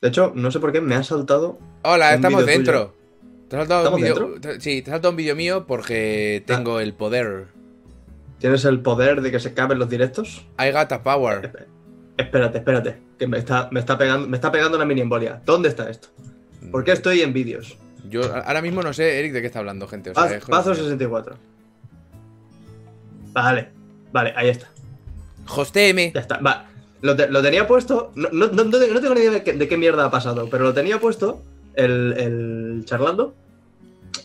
De hecho, no sé por qué me ha saltado. Hola, estamos dentro. Te has saltado un ¿Estamos vídeo. te- Sí, te has saltado un vídeo mío porque tengo el poder. ¿Tienes el poder de que se caben los directos? I got a power. Espérate, espérate. Que me está, me está pegando, me está pegando una mini embolia. ¿Dónde está esto? ¿Por qué estoy en vídeos? Yo ahora mismo no sé, Eric, de qué está hablando, gente. O sea, Paz- Pazo joder. 64. Vale, vale, ahí está. Hosteme. Ya está. Va. Lo, lo tenía puesto. No, no, no- no tengo ni idea de qué, mierda ha pasado, pero lo tenía puesto el, el charlando.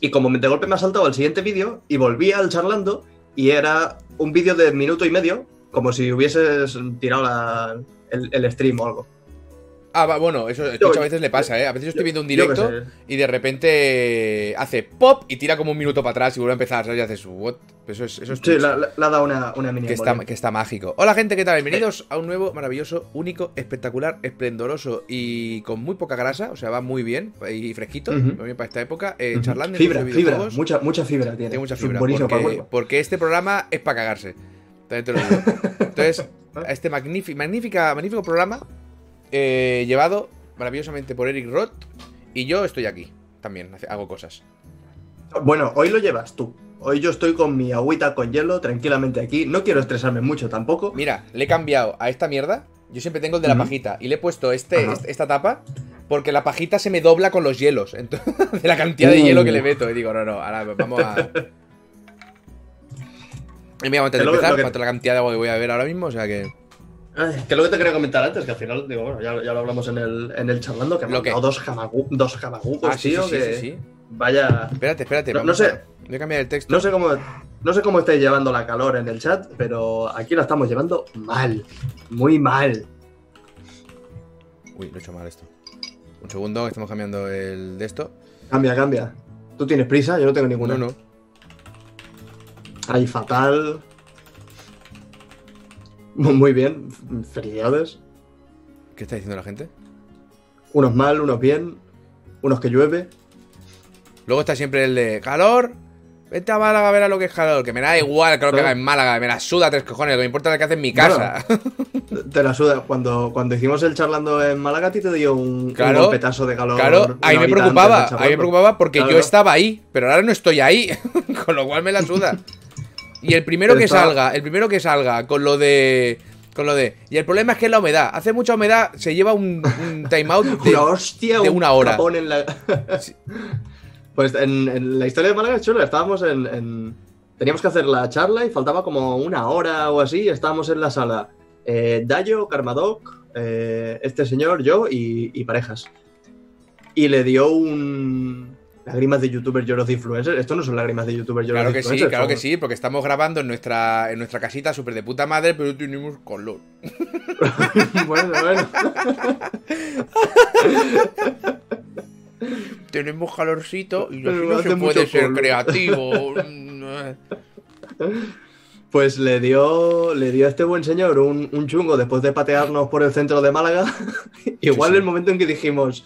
Y como de golpe me ha saltado al siguiente vídeo y volví al charlando y era un vídeo de minuto y medio, como si hubieses tirado el, el stream o algo. Ah, va, bueno, eso a veces le pasa, ¿eh? A veces yo estoy viendo un directo y de repente hace pop y tira como un minuto para atrás y vuelve a empezar, ¿sabes? Y haces, what? Eso es, eso es Sí, le- le ha dado una, una mini que, está, que está mágico. Hola, gente, ¿qué tal? Bienvenidos a un nuevo, maravilloso, único, espectacular, esplendoroso y con muy poca grasa, o sea, va muy bien y fresquito, muy bien para esta época. Eh, charlando Fibra, de fibra, mucha, mucha fibra tiene. Tiene mucha fibra. buenísimo porque, porque este programa es para cagarse. También te lo digo. Entonces, este magnífico, magnífica, magnífico programa eh, llevado maravillosamente por Eric Roth y yo estoy aquí también, hago cosas. Bueno, hoy lo llevas tú. Hoy yo estoy con mi agüita con hielo tranquilamente aquí. No quiero estresarme mucho tampoco. Mira, le he cambiado a esta mierda. Yo siempre tengo el de la pajita y le he puesto este, Ajá. est- esta tapa porque la pajita se me dobla con los hielos. Entonces, de la cantidad de Uh. hielo que le meto. Y digo, no, no, ahora vamos a. Y mira, antes de empezar, cuánto la cantidad de agua que voy a beber ahora mismo, o sea que. Ay, que es lo que te quería comentar antes, que al final, digo, bueno, ya, ya lo hablamos en el, en el charlando, que me ¿Lo han qué? dado dos, jamagu- dos Ah, sí, tío, sí, sí, que vaya... Espérate, espérate. No- sé. Voy a cambiar el texto. No sé cómo no sé cómo estáis llevando la calor en el chat, pero aquí la estamos llevando mal, muy mal. Uy, lo he hecho mal esto. Un segundo, que estamos cambiando el de esto. Cambia, cambia. ¿Tú tienes prisa? Yo no tengo ninguna. No, no. Ahí fatal. Muy bien, felicidades. ¿Qué está diciendo la gente? Unos mal, unos bien, unos que llueve. Luego está siempre el de calor. Vete a Málaga a ver a lo que es calor. Que me da igual que lo que haga en Málaga. Me la suda tres cojones. Lo que me importa es lo que hace en mi casa. Te la suda. Cuando, cuando hicimos el charlando en Málaga, a ti te dio un, un Claro. golpetazo de calor. claro, ahí me preocupaba. Ahí me preocupaba porque Claro, yo estaba ahí. Pero ahora no estoy ahí. con lo cual me la suda. Y el primero que salga, el primero que salga con lo de. Con lo de. Y el problema es que es la humedad. Hace mucha humedad, se lleva un, un timeout de. Una hostia, de un una hora. capón en la... Pues en, en la historia de Málaga, chulo, estábamos en, en- Teníamos que hacer la charla y faltaba como una hora o así. Estábamos en la sala. Eh, Dayo, Karmadoc, eh, este señor, yo y, y parejas. Y le dio un. Lágrimas de youtuber lloros de influencer. Esto no son lágrimas de youtuber lloros Claro de que sí, claro que sí, porque estamos grabando en nuestra, en nuestra casita súper de puta madre, pero tenemos color. bueno, bueno. Tenemos calorcito y así no se puede ser polvo. creativo. Pues le dio, le dio a este buen señor un, un chungo después de patearnos por el centro de Málaga. Igual sí. el momento en que dijimos.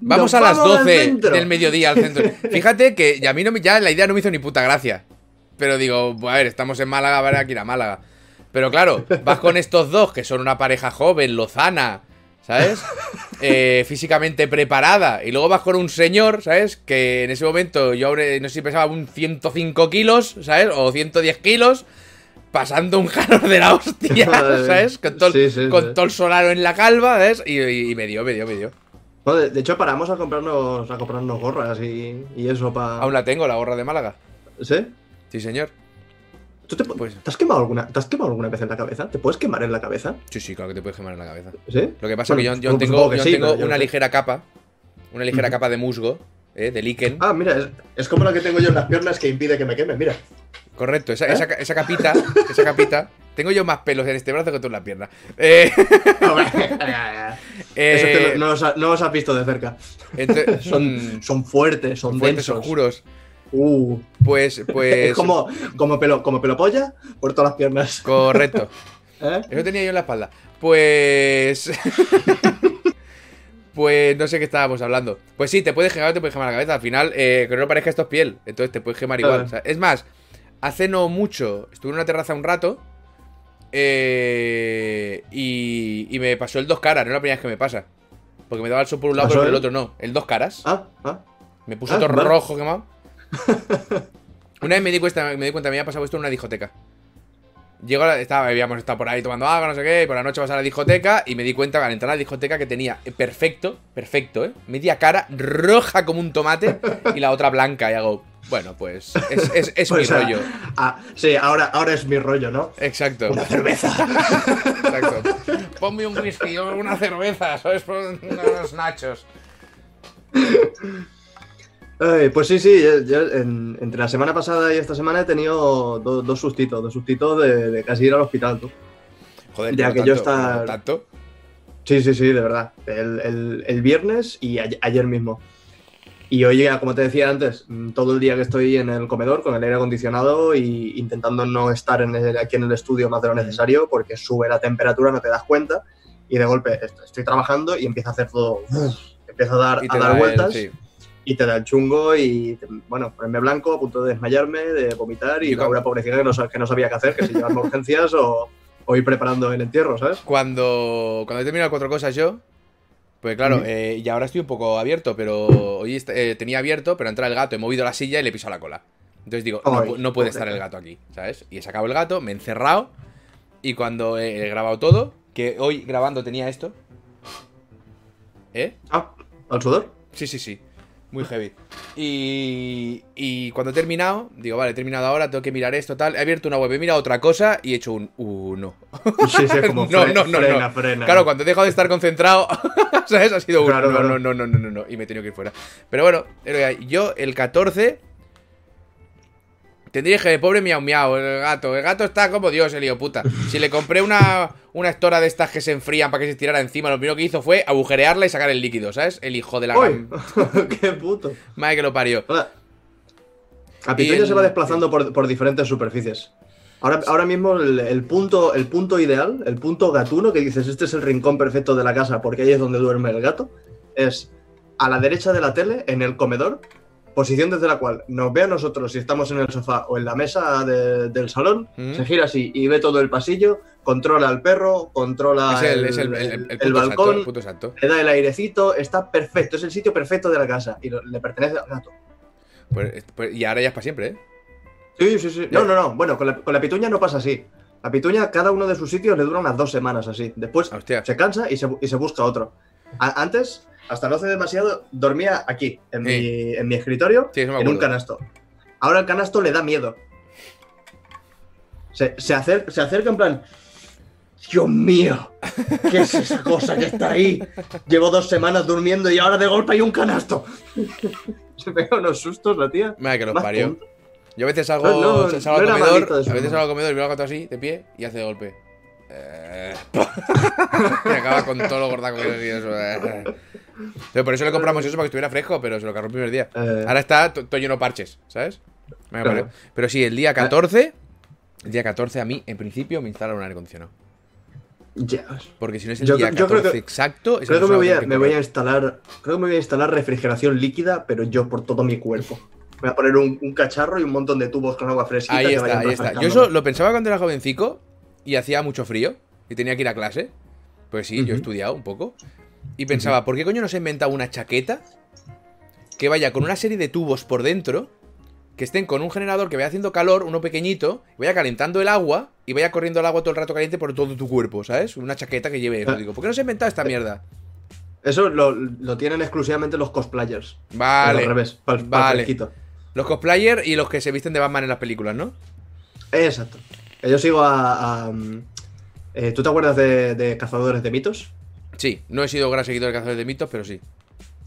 Vamos "Nos a las vamos al 12 centro". del mediodía al centro. Fíjate que a mí no me, ya la idea no me hizo ni puta gracia. Pero digo, a ver, estamos en Málaga, habrá que ir a Málaga. Pero claro, vas con estos dos que son una pareja joven, lozana, ¿sabes? Eh, físicamente preparada. Y luego vas con un señor, ¿sabes? Que en ese momento yo no sé si pesaba un 105 kilos, ¿sabes? O 110 kilos. Pasando un calor de la hostia. ¿sabes? Con todo, el- Sí, sí, con sí. todo el solaro en la calva, ¿sabes? Y, y- y me dio, me dio, me dio. No, de, de hecho, paramos a comprarnos, a comprarnos gorras y, y eso para. Aún la tengo, la gorra de Málaga. ¿Sí? Sí, señor. ¿Tú te, Pues- ¿te has quemado alguna, ¿Te has quemado alguna vez en la cabeza? ¿Te puedes quemar en la cabeza? Sí, sí, claro que te puedes quemar en la cabeza. ¿Sí? Lo que pasa Bueno, es que yo, tengo, supongo que yo sí, tengo pero yo una sé. ligera capa. Una ligera capa de musgo, ¿eh? de líquen. Ah, mira, es, es como la que tengo yo en las piernas que impide que me queme, mira. Correcto, esa, ¿Eh? esa capita, esa capita. Tengo yo más pelos en este brazo que tú en la pierna. Eh, Eso es que eh, no, no os, ha- no has visto de cerca. ente- Son, son fuertes, son fuertes densos. oscuros. Uh, Pues, pues. es como, como, pelo, como pelo polla por todas las piernas. Correcto. ¿Eh? Eso tenía yo en la espalda. Pues. pues no sé qué estábamos hablando. Pues sí, te puedes quemar, te puedes quemar la cabeza. Al final, eh, que no parezca esto es piel. Entonces te puedes quemar igual. Claro. O sea, es más, hace no mucho estuve en una terraza un rato. Eh, y, y me pasó el dos caras, no es la primera vez que me pasa. Porque me daba el sol por un lado, ¿Pasó pero por el otro no. El dos caras. Ah, ah. Me puso Ah, todo vale. rojo quemado. Una vez me di cuenta, me di cuenta, me había pasado esto en una discoteca. Llegó, la- estaba, habíamos estado por ahí tomando agua, no sé qué, y por la noche vas a la discoteca y me di cuenta al entrar a la discoteca que tenía eh, perfecto, perfecto, ¿eh? Media cara roja como un tomate y la otra blanca. Y hago, bueno, pues es, es, es Pues, mi rollo. sí, ahora, ahora es mi rollo, ¿no? Exacto. Una cerveza. Exacto. Ponme un whisky o una cerveza, ¿sabes? Unos nachos. Ay, pues sí, sí, yo, yo en- entre la semana pasada y esta semana he tenido do- dos sustitos, dos sustitos de, de casi ir al hospital, tú. Joder, Ya que yo tanto. Sí, sí, sí, de verdad. El, el- el viernes y a- ayer mismo. Y hoy, ya, como te decía antes, mm, todo el día que estoy en el comedor con el aire acondicionado y intentando no estar en el- aquí en el estudio más de lo necesario porque sube la temperatura, no te das cuenta y de golpe est- estoy trabajando y empieza a hacer todo, empieza a dar, a dar da el- vueltas sí. y te da el chungo y, te- bueno, ponerme blanco, a punto de desmayarme, de vomitar y Laura pobrecita que no, que no sabía qué hacer, que si llevarme urgencias o, o ir preparando el entierro, ¿sabes? Cuando, cuando he terminado cuatro cosas yo, pues claro, eh, y ahora estoy un poco abierto, pero hoy est- eh, tenía abierto, pero entra el gato, he movido la silla y le he pisado la cola. Entonces digo, no, no puede estar el gato aquí, ¿sabes? Y he sacado el gato, me he encerrado y cuando he grabado todo, que hoy grabando tenía esto. ¿Eh? Ah, al sudor. Sí, sí, sí. Muy heavy. Y, y cuando he terminado, digo, vale, he terminado ahora, tengo que mirar esto, tal. He abierto una web, he mirado otra cosa y he hecho un uh, no. Sí, sí, como No, no, no, frena, no. frena. Claro, cuando he dejado de estar concentrado, ¿sabes? Ha sido un Claro, no, claro. no, no, no, no, no, no. Y me he tenido que ir fuera. Pero bueno, era- yo el 14 tendría que pobre miau miau, el gato. El gato está como Dios, el hijo puta. Si le compré una, una estora de estas que se enfrían para que se tirara encima, lo primero que hizo fue agujerearla y sacar el líquido, ¿sabes? El hijo de la gran- ¡Qué puto! madre que lo parió. Hola. El- se va desplazando por, por diferentes superficies. Ahora, ahora mismo el, el punto, el punto ideal, el punto gatuno, que dices, este es el rincón perfecto de la casa porque ahí es donde duerme el gato, es a la derecha de la tele, en el comedor, posición desde la cual nos ve a nosotros si estamos en el sofá o en la mesa de- del salón, Ujú. se gira así y ve todo el pasillo, controla al perro, controla el, el, balcón, le da el airecito, está perfecto, es el sitio perfecto de la casa y lo- le pertenece al gato. Pues- pues- y ahora ya es para siempre, ¿eh? Sí, sí, sí. No, no, no. Bueno, con la, con la pituña no pasa así. La pituña, cada uno de sus sitios le dura unas dos semanas así. Después Hostia. se cansa y se, y se busca otro. A- antes, hasta no hace demasiado, dormía aquí, en, Sí. mi, en mi escritorio, Sí, me en un canasto. Ahora el canasto le da miedo. Se, se, acer- se acerca en plan. Dios mío, ¿qué es esa cosa que está ahí? Llevo dos semanas durmiendo y ahora de golpe hay un canasto. Se pega unos sustos la tía. Madre que los parió. Yo a veces No, no, salgo no al comedor, eso, a veces salgo al comedor y veo al gato así, de pie, y hace de golpe. Eh, y acaba con todo lo gordaco que eso. eh. Pero por eso le compramos eso para que estuviera fresco, pero se lo cargó el primer día. Eh. Ahora está to- todo lleno de parches, ¿sabes? Claro. Pero sí, el día 14, el día 14 a mí, en principio, me instalan un aire acondicionado. Ya. Porque si no es el Yo- día yo creo 14 que- exacto, Creo que me voy, a, tiene me voy a correr. instalar. Creo que me voy a instalar refrigeración líquida, pero yo por todo mi cuerpo. Voy a poner un, un cacharro y un montón de tubos con agua fresquita Ahí está, ahí está. Yo eso lo pensaba cuando era jovencico y hacía mucho frío y tenía que ir a clase. Pues sí, yo he estudiado un poco. Y pensaba, ¿por qué coño no se ha inventado una chaqueta que vaya con una serie de tubos por dentro, que estén con un generador que vaya haciendo calor, uno pequeñito, y vaya calentando el agua y vaya corriendo el agua todo el rato caliente por todo tu cuerpo, ¿sabes? Una chaqueta que lleve eso. Ah. Digo, ¿por qué no se ha inventado esta mierda? Eso lo, lo tienen exclusivamente los cosplayers. Vale. Al revés, Vale. fresquito. Los cosplayers y los que se visten de Batman en las películas, ¿no? Exacto. Yo sigo a. a, mm, eh, ¿Tú te acuerdas de, de Cazadores de Mitos? Sí, no he sido gran seguidor de Cazadores de Mitos, pero sí.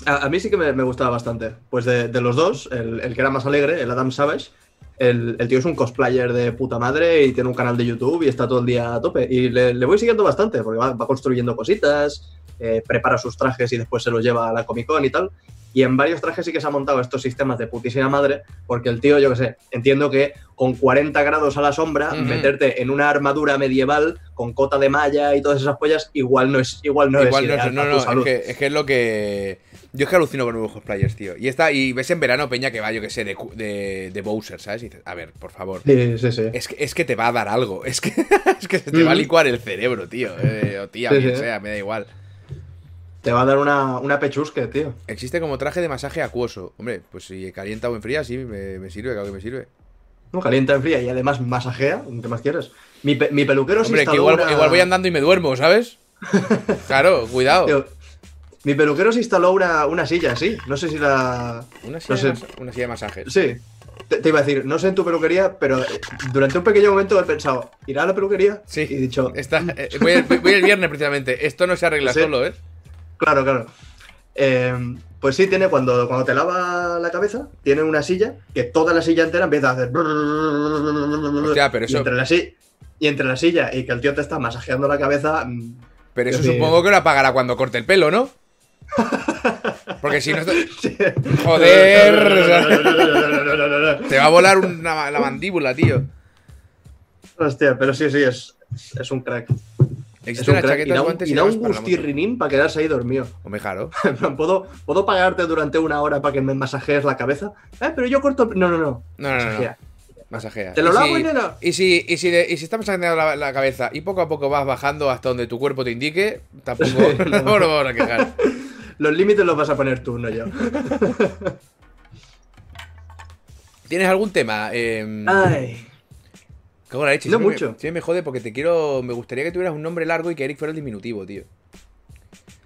A, mí sí que me, gustaba bastante. Pues de, de los dos, el, el que era más alegre, el Adam Savage, el, el tío es un cosplayer de puta madre y tiene un canal de YouTube y está todo el día a tope. Y le, le voy siguiendo bastante, porque va, va construyendo cositas, eh, prepara sus trajes y después se los lleva a la Comic Con y tal. Y en varios trajes sí que se han montado estos sistemas de putísima madre, porque el tío, yo qué sé, entiendo que con 40 grados a la sombra, meterte en una armadura medieval con cota de malla y todas esas pollas, igual no es, igual no Igual es no, ideal no, no, es que, es que es lo que. Yo es que alucino con nuevos cosplayers, tío. Y está, y ves en verano Peña que va, yo que sé, de, de, de Bowser, ¿sabes? Y dices, a ver, por favor. Sí, sí, sí. Es que, es que te va a dar algo. Es que, es que se te va a licuar el cerebro, tío. eh, o tía, sí. sea, me da igual. Te va a dar una, una pechusque, tío. Existe como traje de masaje acuoso. Hombre, pues si calienta o enfría, sí, me, me sirve, claro que me sirve. No, calienta en fría y además masajea. ¿Qué más quieres? Mi, pe- mi peluquero se Hombre, que instaló igual, una- igual voy andando y me duermo, ¿sabes? Claro, cuidado. Tío, mi peluquero se instaló una, una silla, sí. No sé si la. Una no silla, sé. de masa- una silla de masajes. Sí. Te, te iba a decir, no sé en tu peluquería, pero eh, durante un pequeño momento he pensado, ¿ir a la peluquería? Sí. Y he dicho, Está, eh, voy, el, voy el viernes precisamente. Esto no se arregla Sí. solo, ¿eh? claro, claro. Eh, pues sí, tiene, cuando, cuando te lava la cabeza, tiene una silla que toda la silla entera empieza a hacer. Hostia, pero Y eso- entre la, y entre la silla y que el tío te está masajeando la cabeza. Pero eso supongo que lo apagará cuando corte el pelo, ¿no? Porque si no. Joder, te va a volar una- la mandíbula, tío. Hostia, pero sí, sí, es, es un crack. Es Existen un las crack. Y da un, y da un para gustirrinín quedarse ahí dormido. Hombre, claro. ¿Puedo, ¿Puedo pagarte durante una hora para que me masajees la cabeza? Eh, pero yo corto. No, no, no. No, no. Masajea. Te lo lavo, si- nena. Y si, y si, y si estás masajeando la, la cabeza y poco a poco vas bajando hasta donde tu cuerpo te indique, tampoco no. Los límites los vas a poner tú, no yo. ¿Tienes algún tema? Eh, Ay. cago la leche. no siempre me- mucho. siempre me jode porque te quiero. Me gustaría que tuvieras un nombre largo y que Eric fuera el diminutivo, tío.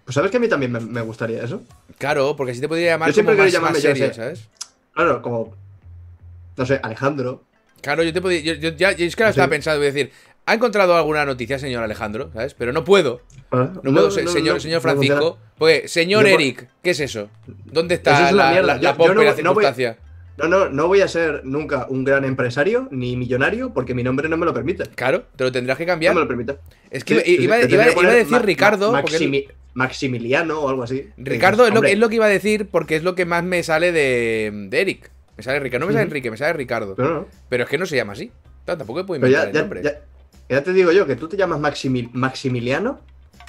Pues sabes que a mí también me, me gustaría eso. Claro, porque así te podría llamar Yo siempre como más, más llamarme, yo serio. ¿sabes? Claro, como. No sé, Alejandro. Claro, yo te podía. Yo, yo- ya, yo es que ahora estaba pensando, voy a decir. ¿Ha encontrado alguna noticia, señor Alejandro? ¿Sabes? Pero no puedo. Ah, No, puedo, se- señor, no, señor no Francisco. Pues, señor Eric, ¿qué es eso? ¿Dónde está es la, mierda. la, Yo- la yo no- no circunstancia? No, no, no voy a ser nunca un gran empresario ni millonario porque mi nombre no me lo permite. Claro, te lo tendrás que No cambiar. me lo permite. Es que Sí, iba, que a decir Ma- Ricardo. Ma- porque él- Maximi- Maximiliano o algo así. Ricardo es lo, Hombre, es lo que iba a decir porque es lo que más me sale de, de Eric. Me sale Ricardo. No me sale. Enrique, me sale Ricardo. No, no. Pero es que no se llama así. Tampoco puedo inventar ya, el nombre. ya- ya te digo yo que tú te llamas Maximi- Maximiliano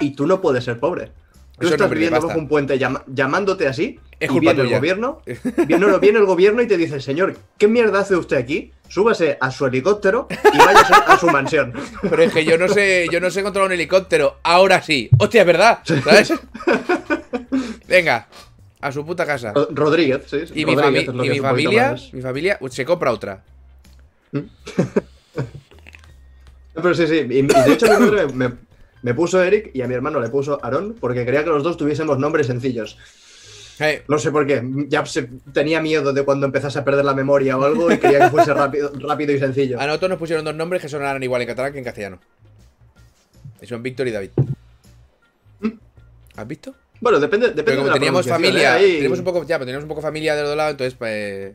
y tú no puedes ser pobre. Tú Eso estás viviendo bajo un puente llama- llamándote así. Es y viene tuya. el gobierno. Viene, no, viene el gobierno y te dice, señor, ¿qué mierda hace usted aquí? Súbase a su helicóptero y váyase a su mansión. Pero es que yo no sé, yo no sé controlar un helicóptero. Ahora sí. Hostia, es verdad. ¿Sabes? Venga, a su puta casa. Ro- Rodríguez, sí. sí, Y mi, fami- y mi familia, mi familia se compra otra. Pero sí, sí. Y, y de hecho, mi madre me, me puso Eric y a mi hermano le puso Aarón porque quería que los dos tuviésemos nombres sencillos. No sé por qué. Ya se- tenía miedo de cuando empezase a perder la memoria o algo y quería que fuese rápido, rápido y sencillo. a nosotros nos pusieron dos nombres que sonaran igual en catalán que en castellano. Y son Víctor y David. ¿Has visto? Bueno, depende, depende Pero como de la teníamos familia, ¿eh? Ahí- teníamos un poco, ya, pero teníamos un poco familia de los dos lados, entonces pues,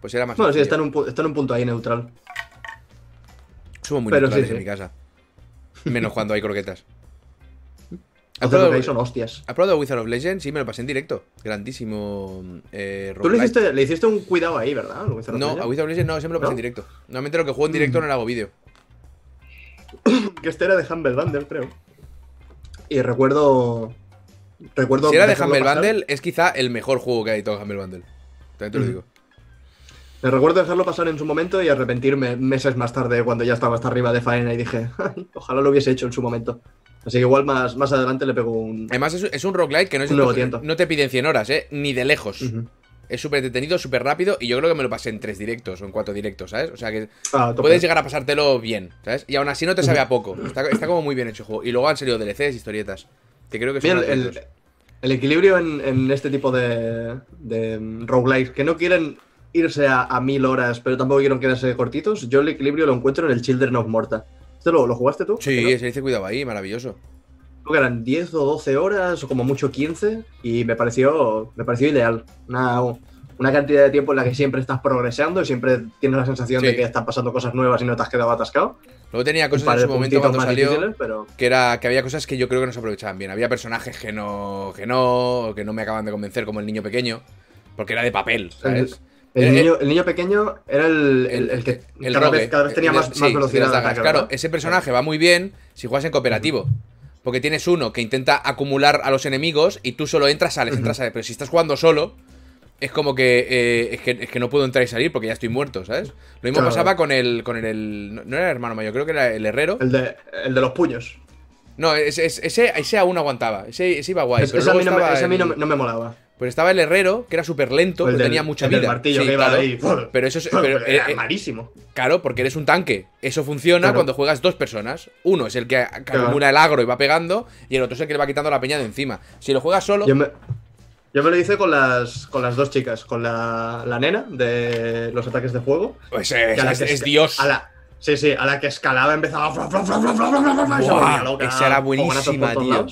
pues era más. Bueno, sí, sencillo. está en, un, está en un punto ahí neutral. Somos muy pero neutrales sí, en sí. mi casa. Menos cuando hay croquetas. ¿Has lo que probado, son hostias. ¿Has probado Wizard of Legends? Sí, me lo pasé en directo. Grandísimo. Eh, Tú le hiciste, le hiciste un cuidado ahí, ¿verdad? Lo Wizard No, a Wizard of Legends no, siempre lo pasé ¿No? en directo. Normalmente lo que juego en directo Mm. no le hago vídeo. Que este era de Humble Bundle, creo. Y recuerdo. Recuerdo. Si era de Humble. Bundle, es quizá el mejor juego que hay de todo Humble Bundle. También te lo Mm. digo. Me recuerdo dejarlo pasar en su momento y arrepentirme meses más tarde cuando ya estaba hasta arriba de faena y dije, "Ay, ojalá lo hubiese hecho en su momento. Así que igual más, más adelante le pego un. Además, es, es un roguelike que no, es Un nuevo tiento. no te piden 100 horas, ¿eh? Ni de lejos. Es súper detenido, súper rápido. Y yo creo que me lo pasé en tres directos o en cuatro directos, ¿sabes? O sea que Ah, puedes llegar a pasártelo bien, ¿sabes? Y aún así no te sabe a poco. Está, está como muy bien hecho el juego. Y luego han salido DLCs, historietas. Que creo que son Mira, el, el equilibrio en, en este tipo de, de roguelikes, que no quieren irse a, a mil horas, pero tampoco quieren quedarse cortitos, yo el equilibrio lo encuentro en el Children of Morta. ¿Este lo, lo jugaste tú? Sí, ¿No? se dice cuidado ahí, maravilloso. Creo que eran 10 o 12 horas, o como mucho 15, y me pareció, me pareció ideal. Una, una cantidad de tiempo en la que siempre estás progresando y siempre tienes la sensación Sí. de que están pasando cosas nuevas y no te has quedado atascado. Luego tenía cosas en su momento cuando salió. pero... Que era que había cosas que yo creo que no se aprovechaban bien. Había personajes que no, que no, que no me acaban de convencer, como el niño pequeño, porque era de papel, ¿sabes? El, Eh, niño, el niño pequeño era el, el- que cada, rogue, vez, cada vez tenía más, sí, más velocidad dagas. ataque, Claro, ese personaje va muy bien si juegas en cooperativo. Porque tienes uno que intenta acumular a los enemigos y tú solo entras, sales, entras, sales. Pero si estás jugando solo, es como que, eh, es que es que no puedo entrar y salir porque ya estoy muerto, ¿sabes? Lo mismo Claro. pasaba con el, con el, el- No era el hermano mayor, creo que era el herrero. El de, el de los puños. No, ese, ese, ese aún aguantaba. Ese, ese iba guay. Es- pero ese a mí, no me, ese a mí no, no me molaba. Pues estaba el herrero, que era súper lento, pero del, tenía mucha vida. Del martillo que iba claro, ahí. Pero eso es. Era malísimo. Claro, porque eres un tanque. Eso funciona cuando juegas dos personas. Uno es el que acumula el agro y va pegando, y el otro es el que le va quitando la peña de encima. Si lo juegas solo. Yo me, lo hice con las, con las dos chicas, con la, la nena de los ataques de juego. Pues es, es, Dios. A la, sí, sí, a la que escalaba empezaba. Y se loca, esa era buenísima, tío.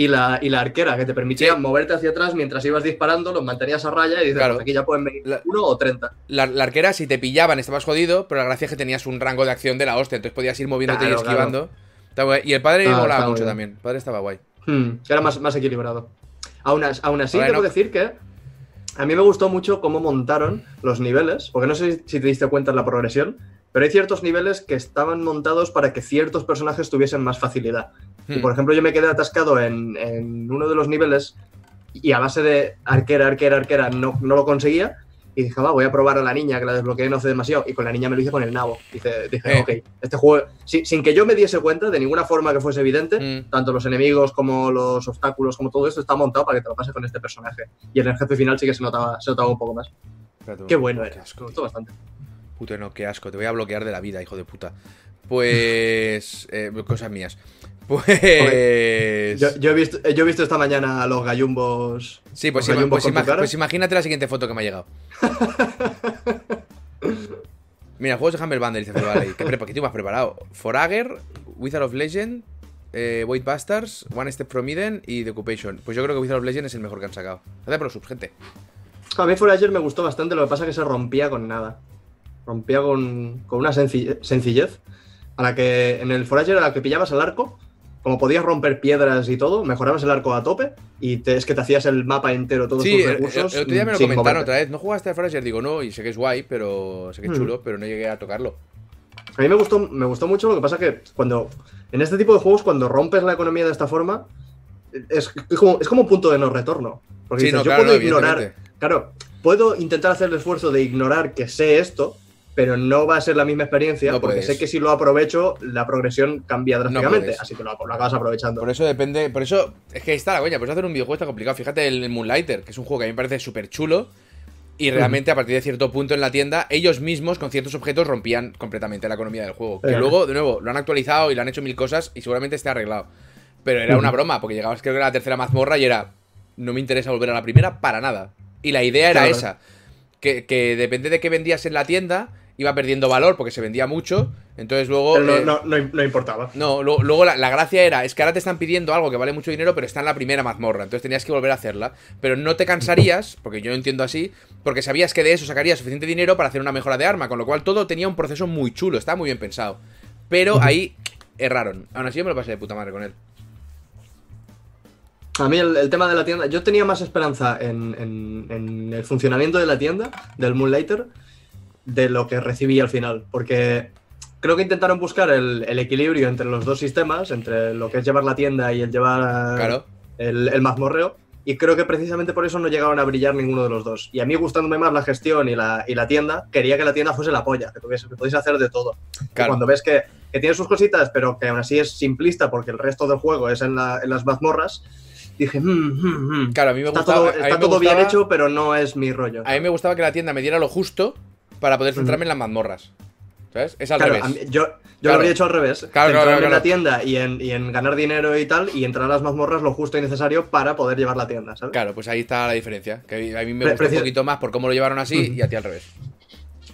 Y la, y la arquera, que te permitía Sí. moverte hacia atrás mientras ibas disparando, los mantenías a raya y dices, Claro. pues aquí ya pueden venir La- uno o 30. La, la arquera, si te pillaban, estabas jodido, pero la gracia es que tenías un rango de acción de la hostia, entonces podías ir moviéndote Claro, y esquivando. Y el padre Ah, molaba mucho bien. también. El padre estaba guay. Hmm, era más, más equilibrado. Aún, as- aún así, tengo no- que decir que a mí me gustó mucho cómo montaron los niveles, porque no sé si te diste cuenta en la progresión, pero hay ciertos niveles que estaban montados para que ciertos personajes tuviesen más facilidad. Y Hmm. por ejemplo, yo me quedé atascado en, en uno de los niveles y a base de arquera, arquera, arquera no, no lo conseguía. Y dije, va, voy a probar a la niña, que la desbloqueé no hace demasiado. Y con la niña me lo hice con el nabo. Dice, dije, Eh. ok, este juego, si- sin que yo me diese cuenta de ninguna forma que fuese evidente, Mm. tanto los enemigos como los obstáculos, como todo esto está montado para que te lo pases con este personaje. Y en el jefe final sí que se notaba, se notaba un poco más. Qué bueno Qué era, me gustó bastante. Puto, no, qué asco. Te voy a bloquear de la vida, hijo de puta. Pues. eh, cosas mías. Pues. Yo, yo he visto, yo he visto esta mañana a los gallumbos. Sí, pues, los ima- gallumbos pues pues imagínate la siguiente foto que me ha llegado. Mira, juegos de Humble Bundle, dice Valley. ¿Qué, prepa- qué me has preparado? Forager, Wizard of Legend, eh, Void Bastards, One Step from Eden y The Occupation. Pues yo creo que Wizard of Legend es el mejor que han sacado. Gracias por los subs, gente. A mí Forager me gustó bastante, lo que pasa es que se rompía con nada. Rompía con, con una senci- sencillez. A la que en el Forager a la que pillabas el arco, como podías romper piedras y todo, mejorabas el arco a tope y te- es que te hacías el mapa entero, todos Sí, tus el- recursos. el otro día me lo comentaron otra vez. ¿No jugaste a Forager? Digo, no, y sé que es guay, pero sé que es Hmm. chulo, pero no llegué a tocarlo. A mí me gustó, me gustó mucho, lo que pasa que cuando. En este tipo de juegos, cuando rompes la economía de esta forma, es, es como, es como un punto de no retorno. Porque Sí, dices, no, yo puedo no, ignorar. Claro, puedo intentar hacer el esfuerzo de ignorar que sé esto, pero no va a ser la misma experiencia, No porque puedes. sé que si lo aprovecho, la progresión cambia drásticamente. así que lo, lo acabas aprovechando. Por eso depende. Por eso. Es que está la coña. Pues hacer un videojuego está complicado. Fíjate el Moonlighter, que es un juego que a mí me parece súper chulo. Y realmente, a partir de cierto punto en la tienda, ellos mismos con ciertos objetos rompían completamente la economía del juego. Que luego, de nuevo, lo han actualizado y le han hecho mil cosas y seguramente esté arreglado. Pero era Ujú. una broma, porque llegabas creo que a la tercera mazmorra y era. No me interesa volver a la primera para nada. Y la idea era Claro. esa. Que, que depende de qué vendías en la tienda, iba perdiendo valor porque se vendía mucho. Entonces luego. Pero no, eh, no, no- no importaba. no, lo- luego la, la gracia era, es que ahora te están pidiendo algo que vale mucho dinero, pero está en la primera mazmorra, entonces tenías que volver a hacerla. Pero no te cansarías, porque yo lo entiendo así, porque sabías que de eso sacarías suficiente dinero para hacer una mejora de arma, con lo cual todo tenía un proceso muy chulo, estaba muy bien pensado. Pero ahí erraron. Aún así yo me lo pasé de puta madre con él. A mí el, el tema de la tienda, yo tenía más esperanza en, en- en el funcionamiento de la tienda, del Moonlighter, de lo que recibí al final, porque creo que intentaron buscar el, el equilibrio entre los dos sistemas, entre lo que es llevar la tienda y el llevar Claro. el, el mazmorreo, y creo que precisamente por eso no llegaron a brillar ninguno de los dos. Y a mí gustándome más la gestión y la, y la tienda, quería que la tienda fuese la polla, que, tuviese, que pudiese hacer de todo. Claro. Cuando ves que, que tiene sus cositas, pero que aún así es simplista porque el resto del juego es en, la- en las mazmorras, dije, "Mm, mm, mm". Claro, a mí me está gustaba. todo, está todo bien hecho, pero no es mi rollo. A mí me gustaba que la tienda me diera lo justo para poder centrarme en las mazmorras. ¿Sabes? Es al Claro, revés. mí- yo, yo Claro. lo habría hecho al revés. Claro, claro, centrarme en la tienda y en, y en ganar dinero y tal, y entrar a las mazmorras lo justo y necesario para poder llevar la tienda, ¿sabes? Claro, pues ahí está la diferencia. Que a mí me gusta un poquito más por cómo lo llevaron así y a ti al revés.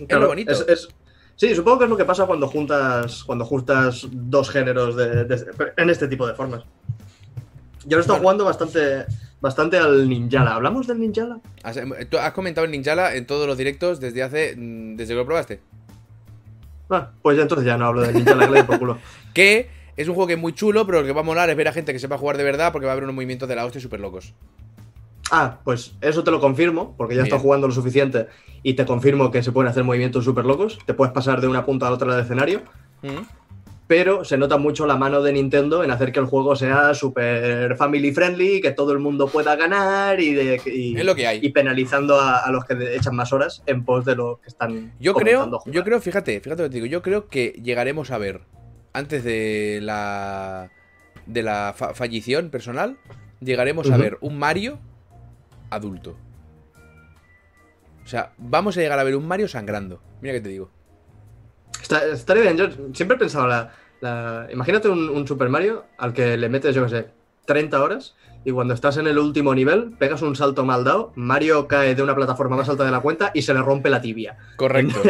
Lo bonito. es- es- sí, supongo que es lo que pasa cuando juntas, cuando juntas dos géneros de, de- en este tipo de formas. Yo lo he estado Bueno. jugando bastante, bastante al Ninjala. ¿Hablamos del Ninjala? Has, em, tú has comentado el Ninjala en todos los directos desde hace. mm, desde que lo probaste. Ah, pues ya entonces ya no hablo del Ninjala, que le por culo. Que es un juego que es muy chulo, pero lo que va a molar es ver a gente que sepa jugar de verdad porque va a haber unos movimientos de la hostia súper locos. Ah, pues eso te lo confirmo, porque ya he estado jugando lo suficiente y te confirmo que se pueden hacer movimientos súper locos. Te puedes pasar de una punta a la otra del escenario, Mm. Pero se nota mucho la mano de Nintendo en hacer que el juego sea súper family friendly, que todo el mundo pueda ganar y, de, y, Es lo que hay. y penalizando a, a los que echan más horas en pos de lo que están Yo creo, yo creo, fíjate, fíjate lo que te digo, yo creo que llegaremos a ver antes de la de la fa- fallición personal, llegaremos a ver un Mario adulto. O sea, vamos a llegar a ver un Mario sangrando. Mira que te digo. Está, estaría bien, yo siempre he pensado la, la- Imagínate un, un Super Mario al que le metes, yo qué sé, 30 horas y cuando estás en el último nivel pegas un salto mal dado, Mario cae de una plataforma más alta de la cuenta y se le rompe la tibia. Correcto.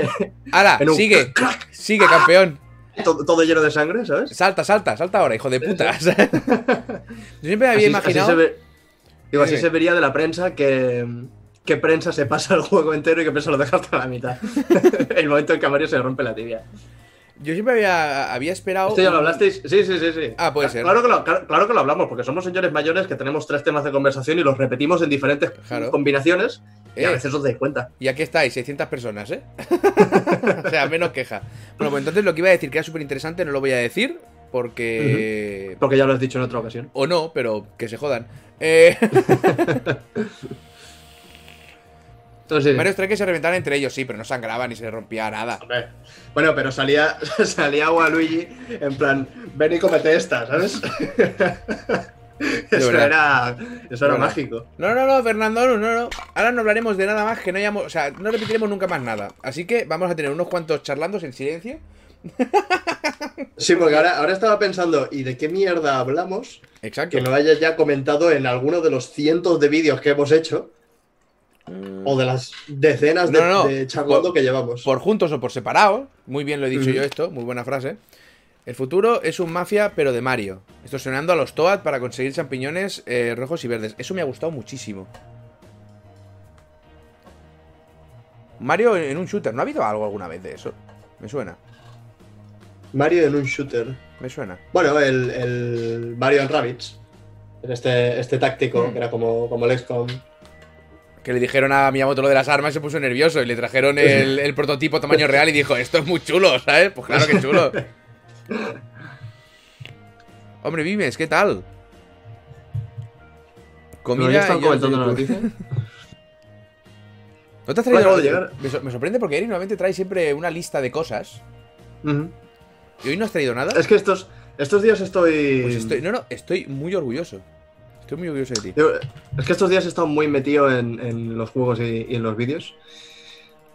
¡Hala! Sigue, crack, sigue, campeón. todo, todo lleno de sangre, ¿sabes? Salta, salta, salta ahora, hijo de puta. Yo siempre me había Así- imaginado. Así se, ve- digo, así se vería de la prensa que, que prensa se pasa el juego entero y que prensa lo deja hasta la mitad. el momento en que a Mario se rompe la tibia. Yo siempre había, había esperado. ¿Esto ya lo hablasteis? Sí, sí, sí, sí. Ah, puede ser. Claro que, lo, claro, claro que lo hablamos, porque somos señores mayores que tenemos tres temas de conversación y los repetimos en diferentes Claro. combinaciones y a Eh. veces os dais cuenta. Y aquí estáis, 600 personas, ¿eh? o sea, menos queja. Bueno, pues entonces lo que iba a decir que era súper interesante no lo voy a decir porque... Porque ya lo has dicho en otra ocasión. O no, pero que se jodan. Eh... Entonces, sí. Mario Strikers se reventaban entre ellos, sí, pero no sangraban ni se rompía nada. Hombre. Bueno, pero salía, salía Waluigi en plan, ven y comete esta, ¿sabes? eso era, eso era mágico. No, no, no, Fernando, no, no, no. Ahora no hablaremos de nada más que no hayamos... O sea, no repetiremos nunca más nada. Así que vamos a tener unos cuantos charlandos en silencio. Sí, porque ahora, ahora estaba pensando, ¿y de qué mierda hablamos? Exacto. Que no hayas ya comentado en alguno de los cientos de vídeos que hemos hecho o de las decenas de, No, no, no. de charlando Por- que llevamos. por juntos o por separado. Muy bien lo he dicho yo esto, muy buena frase. El futuro es un mafia, pero de Mario. Extorsionando a los Toad para conseguir champiñones eh, rojos y verdes. Eso me ha gustado muchísimo. Mario en un shooter. ¿No ha habido algo alguna vez de eso? Me suena, Mario en un shooter. me suena. Bueno, el, el Mario and Rabbids. Este, este táctico, Mm. que era como, como el XCOM. Que le dijeron a Miyamoto lo de las armas y se puso nervioso. Y le trajeron el, el prototipo tamaño real y dijo, esto es muy chulo, ¿sabes? Pues claro que chulo. Hombre, Vimes, ¿qué tal? Pero ya están comentando la noticia. ¿No te has traído de llegar. Me, so- me sorprende porque Eric normalmente trae siempre una lista de cosas. ¿Y hoy no has traído nada? Es que estos, estos días estoy... Pues estoy. No, no, estoy muy orgulloso. Estoy muy orgulloso de ti. Yo- es que estos días he estado muy metido en, en los juegos y, y en los vídeos.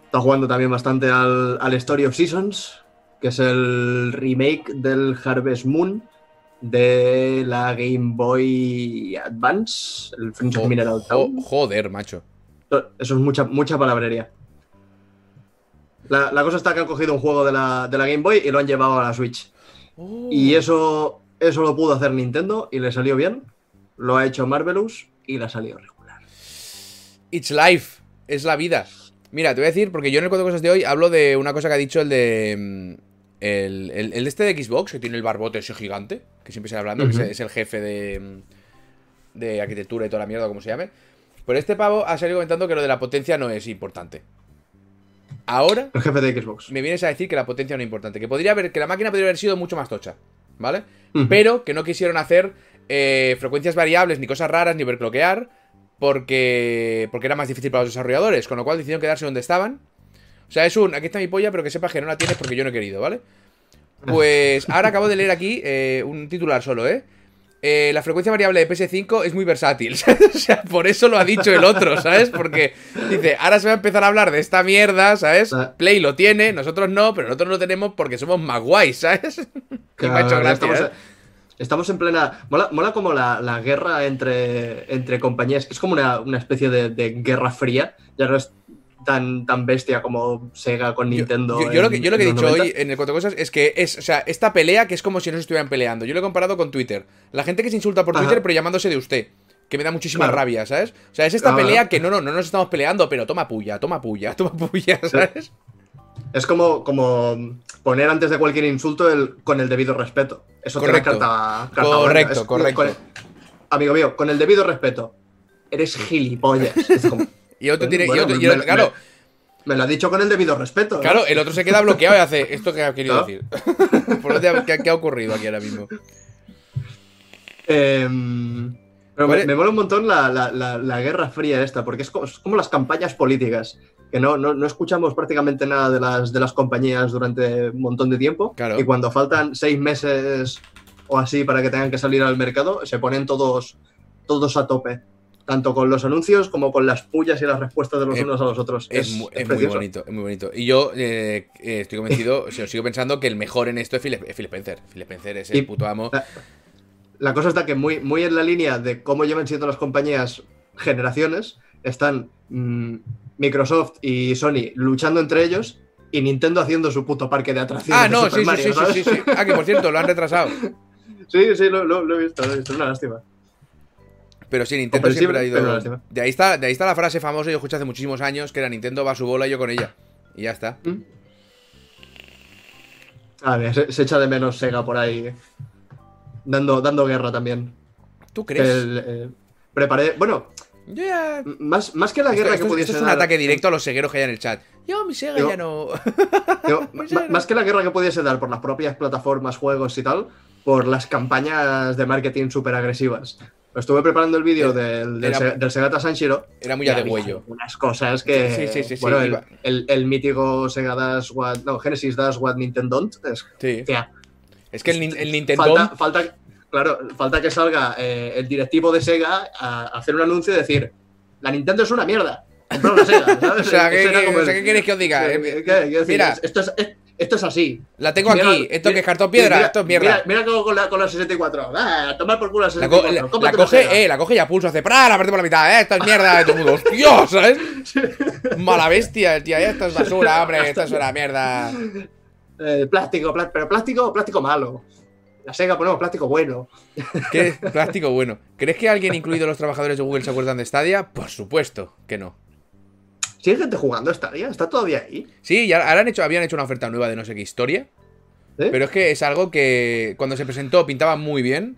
He estado jugando también bastante al, al Story of Seasons, que es el remake del Harvest Moon de la Game Boy Advance, el Friends of Jo- Mineral Town. joder, macho. Eso es mucha, mucha palabrería. La, la cosa está que han cogido un juego de la, de la Game Boy y lo han llevado a la Switch. Oh. Y eso, eso lo pudo hacer Nintendo y le salió bien. Lo ha hecho Marvelous y le ha salido regular. It's life. Es la vida. Mira, te voy a decir, porque yo en el Cuatro Cosas de hoy hablo de una cosa que ha dicho el de. mm, El, el, el este de Xbox, que tiene el barbote ese gigante, que siempre se hablando, que es, es el jefe de. mm, de arquitectura y toda la mierda, como se llame. Pero este pavo ha salido comentando que lo de la potencia no es importante. Ahora El jefe de Xbox. me vienes a decir que la potencia no es importante. Que podría haber, que la máquina podría haber sido mucho más tocha. ¿Vale? Pero que no quisieron hacer eh, frecuencias variables, ni cosas raras, ni overclockear. Porque, porque era más difícil para los desarrolladores. Con lo cual decidieron quedarse donde estaban. O sea, es un, aquí está mi polla, pero que sepas que no la tienes porque yo no he querido, ¿vale? Pues ahora acabo de leer aquí eh, un titular solo, ¿eh? Eh, la frecuencia variable de PS5 es muy versátil. o sea, por eso lo ha dicho el otro, ¿sabes? Porque dice, ahora se va a empezar a hablar de esta mierda, ¿sabes? Ah. Play lo tiene, nosotros no, pero nosotros lo tenemos porque somos más guays, ¿sabes? Y me ha hecho Claro, gracia, estamos, ¿eh? Estamos en plena. Mola, mola como la, la guerra entre, entre compañías. Es como una, una especie de, de guerra fría. Ya no es tan, tan bestia como Sega con Yo- Nintendo. Yo, lo que, yo lo que he dicho 90. hoy en el Cuatro Cosas es que es, o sea, esta pelea que es como si no se estuvieran peleando. Yo lo he comparado con Twitter. La gente que se insulta por Ajá. Twitter pero llamándose de usted. Que me da muchísima Claro. rabia, ¿sabes? O sea, es esta Ah. pelea que no, no, no nos estamos peleando, pero toma puya, toma puya, toma puya, ¿sabes? Es como, como poner antes de cualquier insulto el, con el debido respeto. Eso Correcto. te carta, carta Correcto. Es- correcto. con- amigo mío, con el debido respeto. Eres gilipollas. Es como, Y otro Bueno, tiene. y bueno, otro- y me- claro, me lo ha dicho con el debido respeto. ¿no? claro, el otro se queda bloqueado y hace esto que ha querido Claro. decir. ¿Por qué, qué ha ocurrido aquí ahora mismo? Em, pero ¿Cuál me, mola un montón la, la- la- la guerra fría esta, porque es como, es como las campañas políticas, que no, no, no escuchamos prácticamente nada de las, de las compañías durante un montón de tiempo. Claro. Y cuando faltan seis meses o así para que tengan que salir al mercado, se ponen todos, todos a tope. Tanto con los anuncios como con las pullas y las respuestas de los Es- unos a los otros. Es, es muy bonito, es muy bonito. Y yo eh, eh, estoy convencido, o sea, sigo pensando que el mejor en esto es Phil, es Phil Spencer. Phil Spencer es el Y- puto amo. La, la cosa está que muy, muy en la línea de cómo llevan siendo las compañías generaciones, están mm, Microsoft y Sony luchando entre ellos y Nintendo haciendo su puto parque de atracciones. Ah, de no, Super sí, sí, Mario, sí, sí, ¿sabes? sí, sí. Ah, que por cierto, lo han retrasado. Sí, sí, lo, lo- lo he visto, lo he visto, es una lástima. Pero sí, Nintendo siempre ha ido. De ahí, está, de ahí está la frase famosa que yo escuché hace muchísimos años, que era Nintendo va a su bola y yo con ella. Y ya está. ¿Mm? A ver, se, se echa de menos Sega por ahí dando, dando guerra también. ¿Tú crees? El, eh, preparé, bueno, Yo ya. más, más que la guerra esto- que pudiese esto es un dar- ataque directo a los segueros que hay en el chat. Yo, mi Sega Yo- ya no. Más que la guerra que pudiese dar por las propias plataformas, juegos y tal, por las campañas de marketing súper agresivas. Estuve preparando el vídeo del, del, Era- del Segata Sanshiro. Era muy y a de había huello. Unas cosas que. Sí, sí, sí, sí, bueno, el, el- el mítico Sega Dash What. No, Genesis Dash What Nintendo. Don't, Es, Sí. tía, Es que el, el Nintendo. falta, falta, claro, falta que salga eh, el directivo de Sega a, a hacer un anuncio y decir: La Nintendo es una mierda. Comprad una Sega, ¿sabes? O sea, ¿qué, qué- o sea, ¿qué queréis que os diga? ¿Qué- Eh, decir, mira. esto es, es- esto es así. La tengo Mira, aquí. Esto mira, que es cartón piedra. mira, esto es mierda. Mira, mira cómo con la, con la 64. Ah, tomar por culo la La, co- 64. la- coge, eh, la coge y a pulso hace ¡pra! La parte por la mitad, eh, esto es mierda, y todo mundo, ¡hostia! ¿sabes? Mala bestia, el tío, esto es basura, hombre, esto es una mierda. Eh, plástico, plá- pero plástico, plástico malo. La Sega ponemos plástico bueno. ¿Qué plástico bueno? ¿Crees que alguien, incluido los trabajadores de Google, se acuerdan de Stadia? Por supuesto que no. ¿Sigue gente jugando esta día? ¿Está todavía ahí? Sí, ya ahora han hecho, habían hecho una oferta nueva de no sé qué historia, ¿Eh? pero es que es algo que cuando se presentó pintaba muy bien,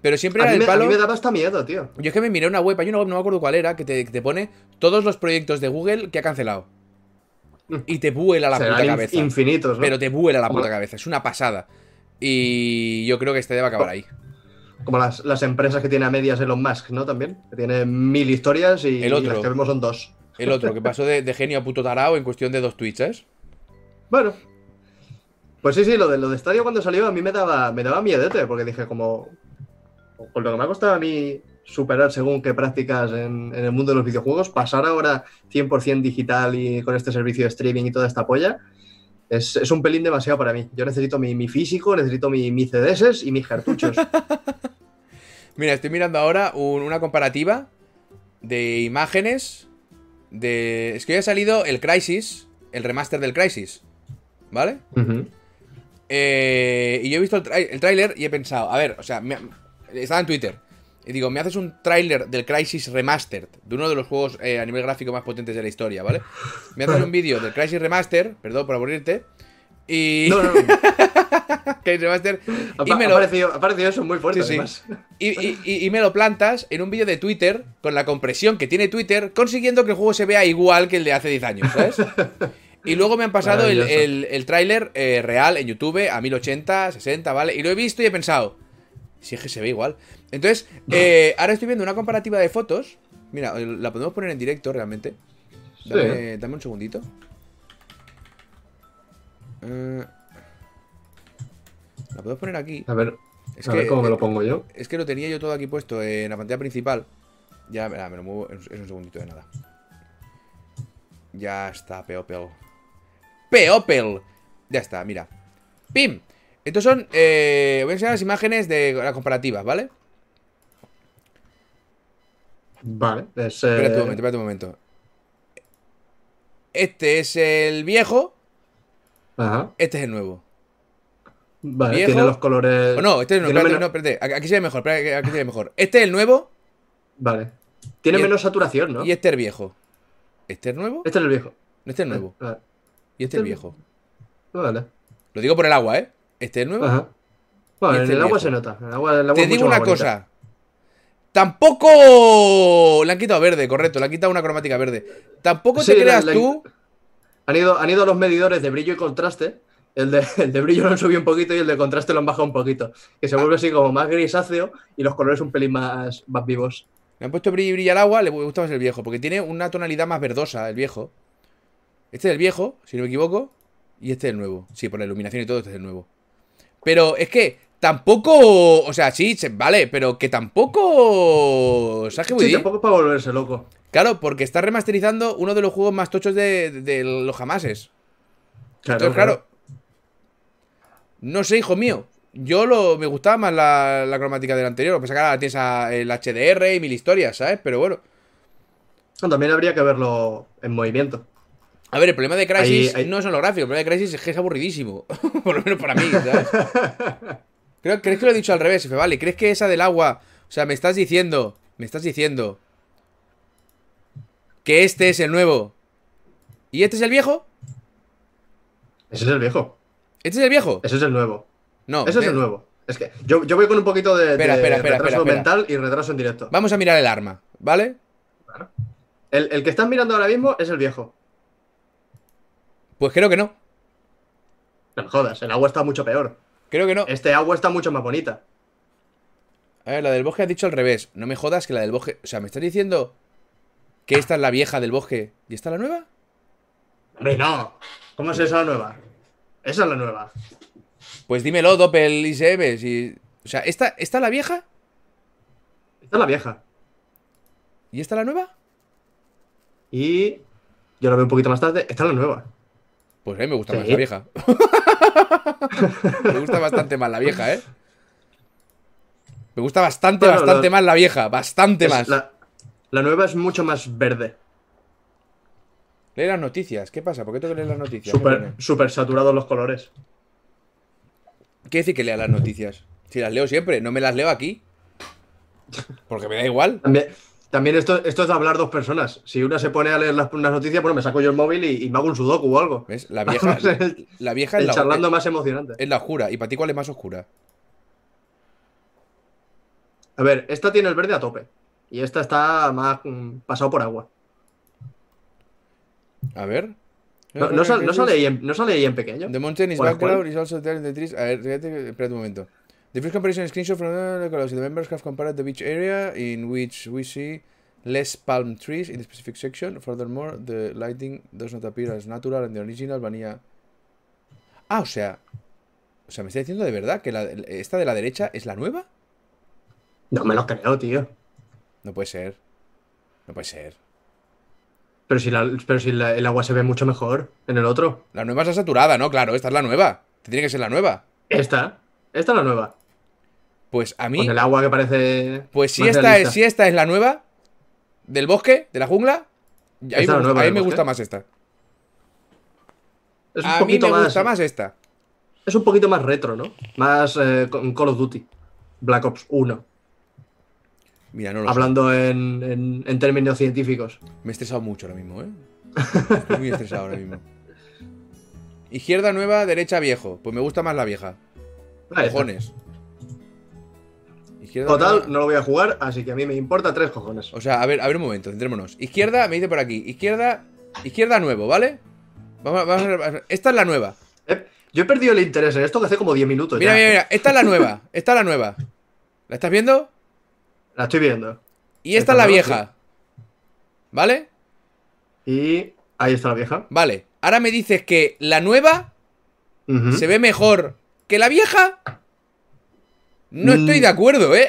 pero siempre a, era mí el me, a palo. mí me daba hasta miedo, tío. Yo es que me miré una web, hay una web, no me acuerdo cuál era, que te, que te pone todos los proyectos de Google que ha cancelado. Y te vuela la Serán puta cabeza. infinitos, ¿no? Pero te vuela la puta cabeza, es una pasada. Y yo creo que este va a acabar ahí. Como las, las empresas que tiene a medias Elon Musk, ¿no? También. Que tiene mil historias y, El y otro. las que vemos son dos. El otro, que pasó de, de genio a puto tarao en cuestión de dos ¿sabes? Bueno. Pues sí, sí, lo de, lo de Stadia cuando salió a mí me daba, me daba miedete, porque dije como... Con lo que me ha costado a mí superar según qué prácticas en, en el mundo de los videojuegos, pasar ahora 100% digital y con este servicio de streaming y toda esta polla, es, es un pelín demasiado para mí. Yo necesito mi, mi físico, necesito mi, mi CDS y mis cartuchos. Mira, estoy mirando ahora un- una comparativa de imágenes de... Es que hoy ha salido el Crisis, el remaster del Crisis, ¿vale? Eh, y yo he visto el tráiler y he pensado, a ver, o sea, me- estaba en Twitter. Y digo, me haces un tráiler del Crisis Remastered, de uno de los juegos eh, a nivel gráfico más potentes de la historia, ¿vale? Me haces un vídeo del Crisis Remaster, perdón por aburrirte, y... No, no, Crisis Remaster, ha, y me ha lo, parecido, ha parecido eso muy fuerte, Sí, sí. además. y, y- y- y me lo plantas en un vídeo de Twitter con la compresión que tiene Twitter, consiguiendo que el juego se vea igual que el de hace 10 años, ¿sabes? Y luego me han pasado el, el, el tráiler eh, real en YouTube a 1080, 60, ¿vale? Y lo he visto y he pensado, si es que se ve igual. Entonces, eh, ahora estoy viendo una comparativa de fotos. Mira, la podemos poner en directo realmente. Dame, dame un segundito. Eh, la puedo poner aquí. A ver, Es a que, ver cómo me eh, lo pongo yo. es que lo tenía yo todo aquí puesto en la pantalla principal. Ya, verá, me lo muevo. Es un segundito de nada. Ya está, Peopel. ¡Peopel! Ya está, mira. ¡Pim! Estos son. eh, voy a enseñar las imágenes de la comparativa, ¿vale? Vale, es... eh, Espérate un momento, espérate un momento. Este es el viejo, Ajá. este es el nuevo. Vale, Viejo. tiene los colores... O no, este es el nuevo. Espérate, menos- no, espérate. Aquí se ve mejor, espérate, aquí se ve mejor. Este es el nuevo Vale. Tiene el- menos saturación, ¿no? y este es el viejo. ¿Este es nuevo? Este es el viejo. Este es nuevo. Vale. Y este es el viejo. Vale. Lo digo por el agua, ¿eh? Este es nuevo. Ajá. Bueno, Y en este el agua viejo. se nota. El agua, el agua Te es digo mucho una más cosa. Tampoco. Le han quitado verde, correcto. Le han quitado una cromática verde. Tampoco Sí, te creas la- tú. Han ido, han ido los medidores de brillo y contraste. El de, el de brillo lo han subido un poquito y el de contraste lo han bajado un poquito. Que Ah. se vuelve así como más grisáceo y los colores un pelín más, más vivos. Le han puesto brillo y brilla al agua. Le gusta más el viejo. Porque tiene una tonalidad más verdosa, el viejo. Este es el viejo, si no me equivoco. Y este es el nuevo. Sí, por la iluminación y todo, este es el nuevo. Pero es que tampoco. O sea, sí, vale, pero que tampoco. ¿Sabes qué voy a Sí, decir? tampoco para volverse loco. Claro, porque está remasterizando uno de los juegos más tochos de, de los jamases. Claro, Entonces, claro. No sé, hijo mío. Yo lo, me gustaba más la, la cromática del anterior. Lo que pasa es que ahora tienes a- el HDR y mil historias, ¿sabes? Pero bueno. No, También habría que verlo en movimiento. A ver, el problema de Crisis Ahí- ahí- no son los gráficos. El problema de Crisis es que es aburridísimo. Por lo menos para mí, ¿sabes? Creo, ¿Crees que lo he dicho al revés, Efe? Vale, ¿crees que esa del agua... O sea, me estás diciendo... Me estás diciendo... Que este es el nuevo. ¿Y este es el viejo? Ese es el viejo. ¿Este es el viejo? Ese es el nuevo. No. Ese es el nuevo. Es que yo, yo voy con un poquito de, Espera, de espera, espera, retraso mental y retraso en directo. Vamos a mirar el arma, ¿vale? El, el que están mirando ahora mismo es el viejo. Pues creo que no. No me jodas, el agua está mucho peor. Creo que no. Este agua está mucho más bonita. A ver, la del bosque has dicho al revés. No me jodas que la del bosque... O sea, ¿me estás diciendo que esta es la vieja del bosque y esta es la nueva? Hombre, no. ¿Cómo es esa la nueva? Esa es la nueva. Pues dímelo, Doppel ICM. Si... O sea, ¿esta, ¿esta es la vieja? Esta es la vieja. ¿Y esta es la nueva? Y yo la veo un poquito más tarde. Esta es la nueva. Pues a mí me gusta Sí. más la vieja. me gusta bastante más la vieja, ¿eh? Me gusta bastante, Bueno, bastante más la vieja. Bastante Es más. La, la nueva es mucho más verde. Lee las noticias. ¿Qué pasa? ¿Por qué tengo que leer las noticias? Súper saturados los colores. ¿Qué decir que lea las noticias? Si las leo siempre, no me las leo aquí. Porque me da igual. También, también esto, esto es de hablar dos personas. Si una se pone a leer las, unas noticias, bueno, me saco yo el móvil y, y me hago un sudoku o algo. ¿Ves? La vieja, el- la vieja El la, charlando más emocionante. es la oscura. ¿Y para ti cuál es más oscura? A ver, esta tiene el verde a tope. Y esta está más mm, pasado por agua. A ver. No, no sal- no sale, ahí en, no sale ahí en pequeño. The mountain is ¿Cuál, background is also there in the trees. A ver, espérate un momento. The first comparison screenshot from the colors. The members have compared the beach area in which we see less palm trees in the specific section. Furthermore, the lighting does not appear as natural and the original vanilla. Ah, o sea. O sea, me está diciendo de verdad que la- esta de la derecha es la nueva. No me lo creo, tío. No puede ser. No puede ser. Pero si, la- pero si la- el agua se ve mucho mejor en el otro. La nueva es la saturada, ¿no? Claro, esta es la nueva. Tiene que ser la nueva. Esta. Esta es la nueva. Pues a mí. Con el agua que parece. Pues si esta, es, si esta es la nueva del bosque, de la jungla, a mí, me, gusta- nueva a mí del me bosque. gusta más esta. Es un A mí me más, gusta más esta. Es un poquito más retro, ¿no? Más eh, Call of Duty. Black Ops 1. Mira, no lo sé. Hablando en, en- en términos científicos. Me he estresado mucho ahora mismo, ¿eh? Estoy muy estresado ahora mismo. Izquierda nueva, derecha viejo. Pues me gusta más la vieja. Cojones. Izquierda Total, no lo voy a jugar, así que a mí me importa tres cojones. O sea, a ver, a ver un momento, centrémonos. Izquierda, me dice por aquí. Izquierda, izquierda nuevo, ¿vale? Vamos, a- vamos a ver. Esta es la nueva. Eh, yo he perdido el interés en esto que hace como 10 minutos Mira, ya. mira, mira. Esta es la nueva. Esta es la nueva. ¿La estás viendo? La estoy viendo. Y esta Esta es la vieja. ¿Vale? Y ahí está la vieja. Vale. Ahora me dices que la nueva se ve mejor que la vieja. No Mm. estoy de acuerdo, ¿eh?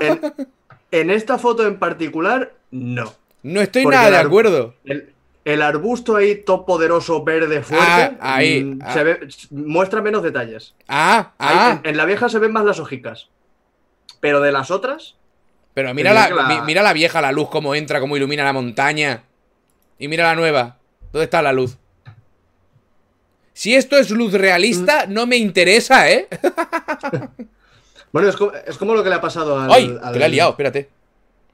En, en esta foto en particular, no. No estoy Porque nada de acuerdo. El, el arbusto ahí, top poderoso, verde, fuerte, Ah, ahí, mm, ah. se ve- muestra menos detalles. Ah, Ahí, ah. en, en la vieja se ven más las hojicas. Pero de las otras, Pero mira la, la- mi- mira la vieja, la luz, cómo entra, cómo ilumina la montaña. Y mira la nueva. ¿Dónde está la luz? Si esto es luz realista, Mm. no me interesa, ¿eh? bueno, es como, es como lo que le ha pasado al. ¡Ay! al- Que la he liado, espérate.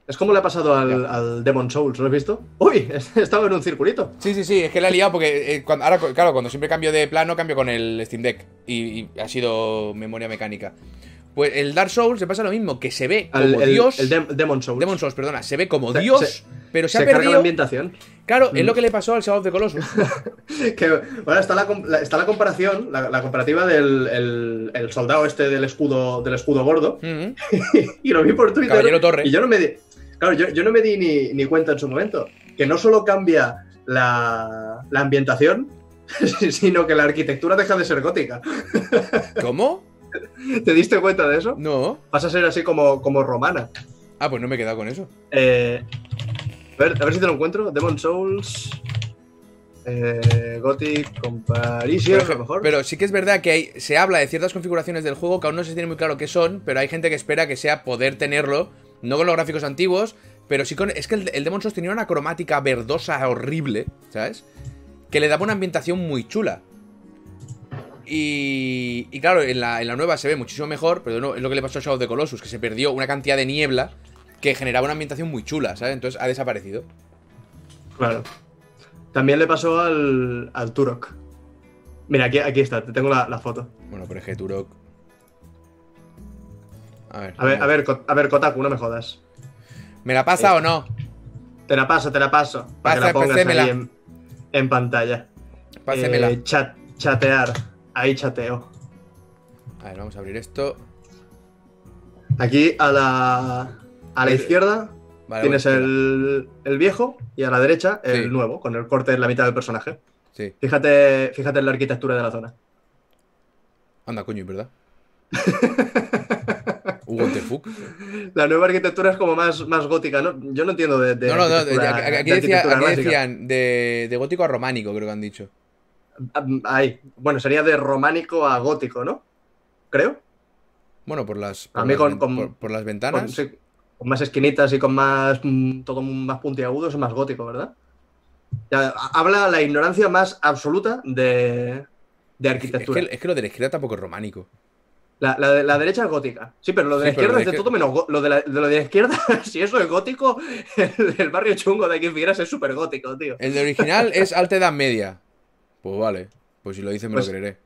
Es como le ha pasado al, al Demon Souls, ¿lo has visto? ¡Uy! Estaba en un circulito. Sí, sí, sí, es que la he liado porque eh, cuando- ahora, claro, cuando siempre cambio de plano, cambio con el Steam Deck. Y, y ha sido memoria mecánica. Pues el Dark Souls se pasa lo mismo, que se ve como el, Dios. el Dem- Demon Souls. Demon Souls, perdona, se ve como Se- Dios, se- pero se, se ha carga la perdido. ambientación. Claro, Mm. es lo que le pasó al Shadow of the Colossus. Que, bueno, está la, com- la- está la comparación, la, la comparativa del el, el soldado este del escudo, del escudo gordo. Mm. y lo vi por Twitter. Caballero Torre. Y yo no me di. Claro, yo, yo no me di ni, ni cuenta en su momento. Que no solo cambia la, la ambientación, sino que la arquitectura deja de ser gótica. ¿Cómo? ¿Te diste cuenta de eso? No. Pasa a ser así como, como romana. Ah, pues no me he quedado con eso. Eh, a, ver, a ver si te lo encuentro. Demon Souls. Eh, Gothic Comparison, a lo mejor. Pero sí que es verdad que hay, se habla de ciertas configuraciones del juego que aún no se tiene muy claro qué son, pero hay gente que espera que sea poder tenerlo, no con los gráficos antiguos, pero sí con... Es que el, el Demon Souls tenía una cromática verdosa horrible, ¿sabes? Que le daba una ambientación muy chula. Y, y claro, en la, en la nueva se ve muchísimo mejor, pero no, es lo que le pasó a Shadow of the Colossus, que se perdió una cantidad de niebla que generaba una ambientación muy chula, ¿sabes? Entonces ha desaparecido. Claro. También le pasó al, al Turok. Mira, aquí, aquí está, te tengo la, la foto. Bueno, pero es que Turok... A ver, A ver, a ver, Ko- a ver, Kotaku, no me jodas. ¿me la pasa o no? Te la paso, te la paso. Para que Pasa, la pongas ahí en, en pantalla. Pásemela. Eh, chat- chatear. Ahí chateo. A ver, vamos a abrir esto. Aquí a la, a la izquierda Vale, tienes bueno, el, el viejo y a la derecha el Sí. nuevo, con el corte en la mitad del personaje. Sí. Fíjate, fíjate en la arquitectura de la zona. Anda, coño, ¿verdad? What the fuck? La nueva arquitectura es como más, más gótica, ¿no? Yo no entiendo de, de No, no, no. aquí, de decía- aquí decían de, de gótico a románico, creo que han dicho. Ahí. Bueno, sería de románico a gótico, ¿no? Creo. Bueno, por las, A por mí las, con- ven- con- por- por las Con, ventanas. sí, con más esquinitas y con más. mm, todo más puntiagudo, es más gótico, ¿verdad? Ya, habla la ignorancia más absoluta de, de Es arquitectura. que, es que lo de la izquierda tampoco es románico. La, la de la derecha es gótica. Sí, pero lo de la Sí, izquierda es de que- todo menos. Lo de, la, de lo de la izquierda, si eso es gótico, el, el barrio chungo de aquí en Figueras es súper gótico, tío. El de original es alta edad media. Pues vale. Pues si lo dice me Pues- lo creeré.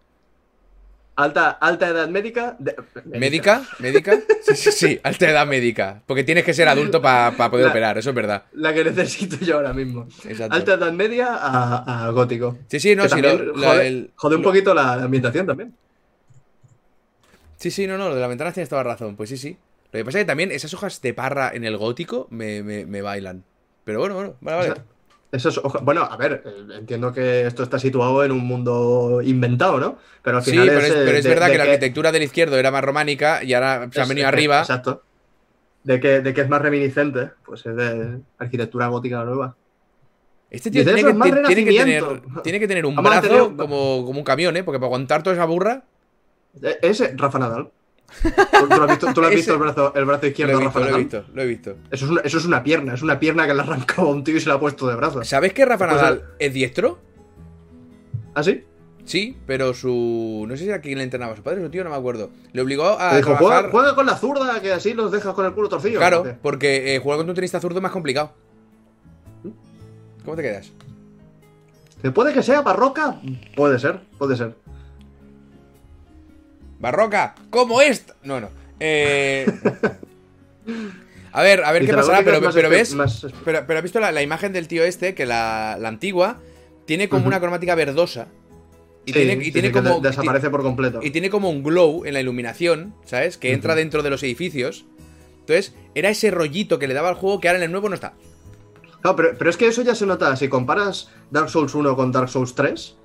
Alta, alta edad médica. de- ¿Médica? ¿Médica? Sí, sí, sí. Alta edad médica. Porque tienes que ser adulto para poder La- operar, eso es verdad. La que necesito yo ahora mismo. Exacto. Alta edad media a, a gótico. Sí, sí, no, sí. la- jode, jode un lo- poquito la ambientación también. Sí, sí, no, no, lo de la ventana tienes toda razón. Pues sí, sí. Lo que pasa es que también esas hojas de parra en el gótico me, me, me bailan. Pero bueno, bueno, vale, vale. Eso es- bueno, a ver, eh, entiendo que esto está situado en un mundo inventado, ¿no? Pero al Sí, pero es, eh, pero es de- verdad de que la arquitectura del izquierdo era más románica y ahora se han es- venido arriba. Exacto. De que, de que es más reminiscente, pues es de arquitectura gótica nueva. Este tío tiene "Eso que, tiene, que tener, renacimiento". tiene que tener un brazo tener como, como un camión, ¿eh? Porque para aguantar toda esa burra. Eh, Es Rafa Nadal. ¿Tú, tú lo has visto, tú lo has Ese- visto el, brazo, el brazo izquierdo de lo he visto, lo he visto. Eso es, una, eso es una pierna, es una pierna que le arrancaba a un tío y se la ha puesto de brazo. ¿Sabes que Rafa Pues, Nadal es diestro? ¿Ah, sí? Sí, pero su. No sé si era quien le entrenaba, su padre o su tío, no me acuerdo. Le obligó a Te dijo, trabajar. juega, juega con la zurda, que así los dejas con el culo torcido. ¿o Claro, porque eh, jugar contra un tenista zurdo es más complicado. ¿Cómo te quedas? ¿Que ¿Puede que sea barroca? Puede ser, puede ser. Barroca, como esta. No, no. Eh... A ver, a ver qué pasará, pero, ves. Pero, pero has visto la, la imagen del tío este, que la, la antigua tiene como una cromática verdosa. Y Sí, tiene, y sí, tiene sí, que como. de- desaparece por completo. Y tiene como un glow en la iluminación, ¿sabes? Que entra dentro de los edificios. Entonces, era ese rollito que le daba al juego que ahora en el nuevo no está. No, pero, pero es que eso ya se nota. Si comparas Dark Souls 1 con Dark Souls 3,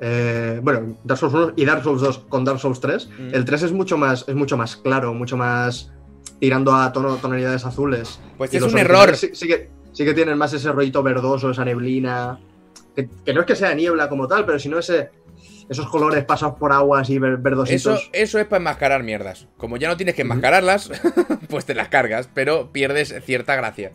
eh, bueno, Dark Souls 1 y Dark Souls 2 con Dark Souls 3, Mm. el 3 es mucho más, es mucho más claro, mucho más tirando a tono- tonalidades azules. Pues Y es un error. Sí, sí que, sí que tienen más ese rollito verdoso, esa neblina. Que, que no es que sea niebla como tal, pero sino ese, esos colores pasados por aguas y ver- Eso, verdositos. eso es para enmascarar mierdas. Como ya no tienes que enmascararlas, pues te las cargas, pero pierdes cierta gracia.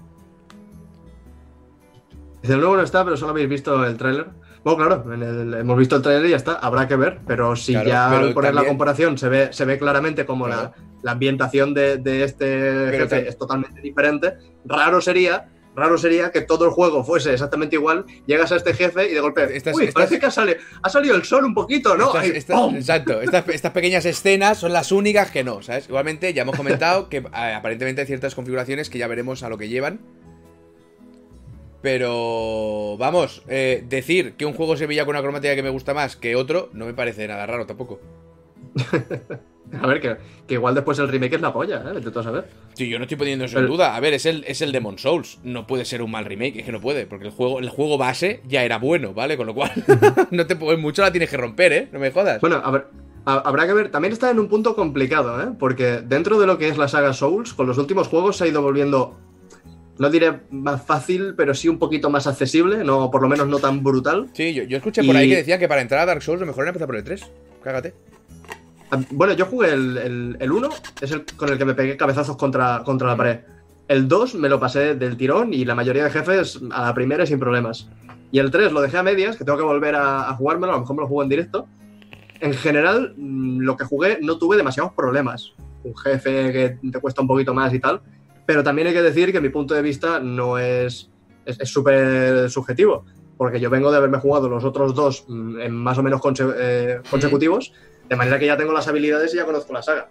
Dice, el nuevo no está, pero solo habéis visto el tráiler. Bueno, claro, en el- hemos visto el tráiler y ya está, habrá que ver, pero si Claro, ya pero al poner la también- comparación se ve, se ve claramente como Claro. la, la ambientación de, de este jefe es totalmente diferente, raro sería, raro sería que todo el juego fuese exactamente igual, llegas a este jefe y de golpe, Estás- uy, estás- parece que ha, sali- ha salido el sol un poquito, ¿no? Estas- estas- exacto, estas, estas pequeñas escenas son las únicas que no, ¿sabes? Igualmente, ya hemos comentado que eh, aparentemente hay ciertas configuraciones que ya veremos a lo que llevan. Pero vamos, eh, decir que un juego se veía con una cromática que me gusta más que otro no me parece nada raro tampoco. A ver, que, que igual después el remake es la polla, ¿eh? Vete tú a saber. Sí, yo no estoy poniendo eso en duda. A ver, es el, es el Demon Souls. No puede ser un mal remake, es que no puede, porque el juego, el juego base ya era bueno, ¿vale? Con lo cual, no te mucho la tienes que romper, ¿eh? No me jodas. Bueno, a ver, habrá que ver, también está en un punto complicado, ¿eh? Porque dentro de lo que es la saga Souls, con los últimos juegos se ha ido volviendo, no diré más fácil, pero sí un poquito más accesible, no, por lo menos no tan brutal. Sí, yo, yo escuché por ahí que decía que para entrar a Dark Souls lo mejor era empezar por el 3. Cágate. Ah, bueno, yo jugué el, el, 1, es el con el que me pegué cabezazos contra, contra la pared. El 2 me lo pasé del tirón y la mayoría de jefes a la primera sin problemas. Y el 3 lo dejé a medias, que tengo que volver a, a jugármelo, a lo mejor me lo juego en directo en general, mm, lo que jugué no tuve demasiados problemas. Un jefe que te cuesta un poquito más y tal. Pero también hay que decir que mi punto de vista no es. es súper subjetivo. Porque yo vengo de haberme jugado los otros dos mm, en más o menos eh, consecutivos. De manera que ya tengo las habilidades y ya conozco la saga.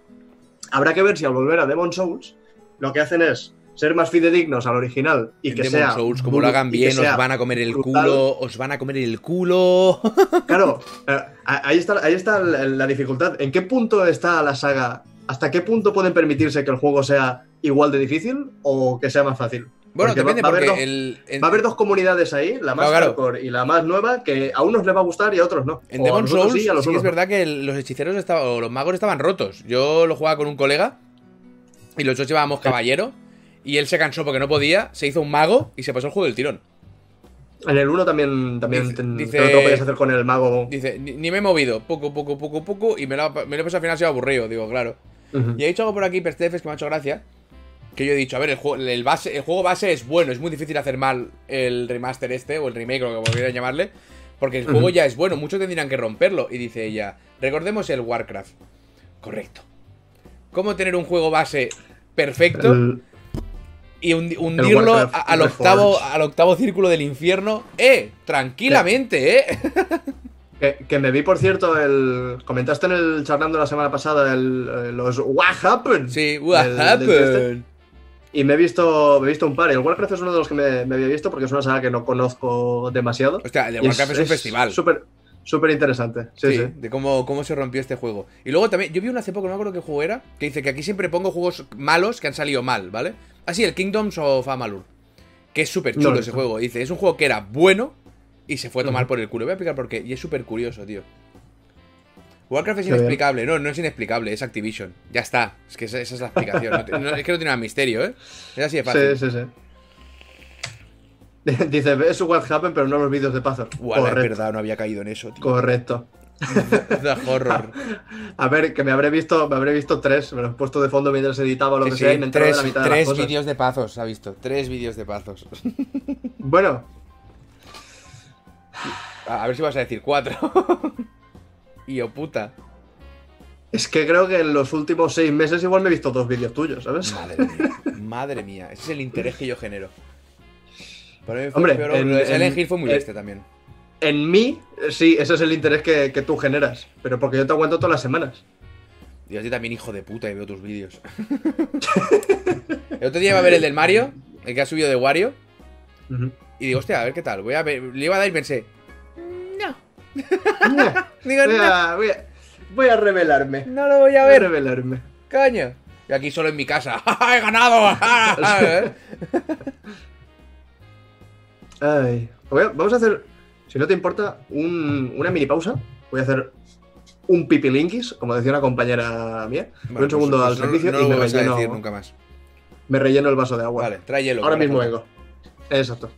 Habrá que ver si al volver a Demon Souls lo que hacen es ser más fidedignos al original y que sea. Souls, como lo hagan bien, os van a comer el culo, os van a comer el culo. Claro, ahí está, ahí está la dificultad. ¿En qué punto está la saga? ¿Hasta qué punto pueden permitirse que el juego sea igual de difícil o que sea más fácil? Bueno, depende, va, porque va, a haber dos comunidades ahí, la más hardcore y la más nueva, que a unos les va a gustar y a otros no. En Demon Souls sí, es verdad que los hechiceros estaban, o los magos estaban rotos. Yo lo jugaba con un colega y los dos llevábamos caballero. Y él se cansó porque no podía, se hizo un mago y se pasó el juego del tirón. En el 1 también, también dice, te, lo podías hacer con el mago. Dice, ni, me he movido, poco, poco, poco, poco, y me lo, me lo he pasado al final, ha sido aburrido, digo, claro. Y he dicho algo por aquí, Perstefes, que me ha hecho gracia. Que yo he dicho, a ver, el juego, el, base, el juego base es bueno, es muy difícil hacer mal el remaster este, o el remake, o como quieran llamarle. Porque el juego ya es bueno, muchos tendrían que romperlo. Y dice ella, recordemos el Warcraft. Correcto. ¿Cómo tener un juego base perfecto? y hundirlo al octavo, al octavo círculo del infierno. ¡Eh! Tranquilamente, ¿eh? Que, me vi, por cierto, el. Comentaste en el charlando la semana pasada el, eh, los What Happened. Sí, What Happened. Y me he visto, me he visto un par. El Warcraft es uno de los que me, había visto porque es una saga que no conozco demasiado. Hostia, el Warcraft es, un festival. Súper súper interesante. Sí, sí, De cómo, cómo se rompió este juego. Y luego también, yo vi uno hace poco, no me acuerdo qué juego era, que dice que aquí siempre pongo juegos malos que han salido mal, ¿vale? Ah, sí, el Kingdoms of Amalur. Que es súper chulo ese juego. Dice, es un juego que era bueno y se fue a tomar por el culo. Voy a explicar por qué. Y es súper curioso, tío. Warcraft es inexplicable. No, no es inexplicable, es Activision. Ya está. Es que esa, es la explicación. es que no tiene nada misterio, ¿eh? Es así de fácil. Sí, sí, sí. Dice, es What Happened, pero no los vídeos de Pazor. es verdad, no había caído en eso, tío. Correcto. The horror. A ver, que me habré visto, me habré visto tres, me los he puesto de fondo mientras editaba lo que sea y me tres, de la mitad Tres vídeos de pazos, ha visto. Tres vídeos de pazos. Bueno. A ver si vas a decir cuatro. Y o puta. Es que creo que en los últimos seis meses igual me he visto dos vídeos tuyos, ¿sabes? Madre mía. Madre mía. Ese es el interés que yo genero. Hombre, el fue muy este también en mí, sí, ese es el interés que, tú generas. Pero porque yo te aguanto todas las semanas. Yo a también, hijo de puta, y veo tus vídeos. el otro día iba a ver el del Mario, el que ha subido de Wario. Y digo, hostia, a ver qué tal. Voy a ver, le iba a dar y pensé. No. digo, voy, a, voy, a, voy, a, revelarme. No lo voy a ver. Voy a revelarme. Caño. Y aquí solo en mi casa. ¡He ganado! Ay. Vamos a hacer si no te importa, una mini pausa. Voy a hacer un pipilinkis, como decía una compañera mía. un pues segundo al servicio y me relleno. nunca más. Me relleno el vaso de agua. Vale, trae hielo. Ahora mismo vengo. Exacto.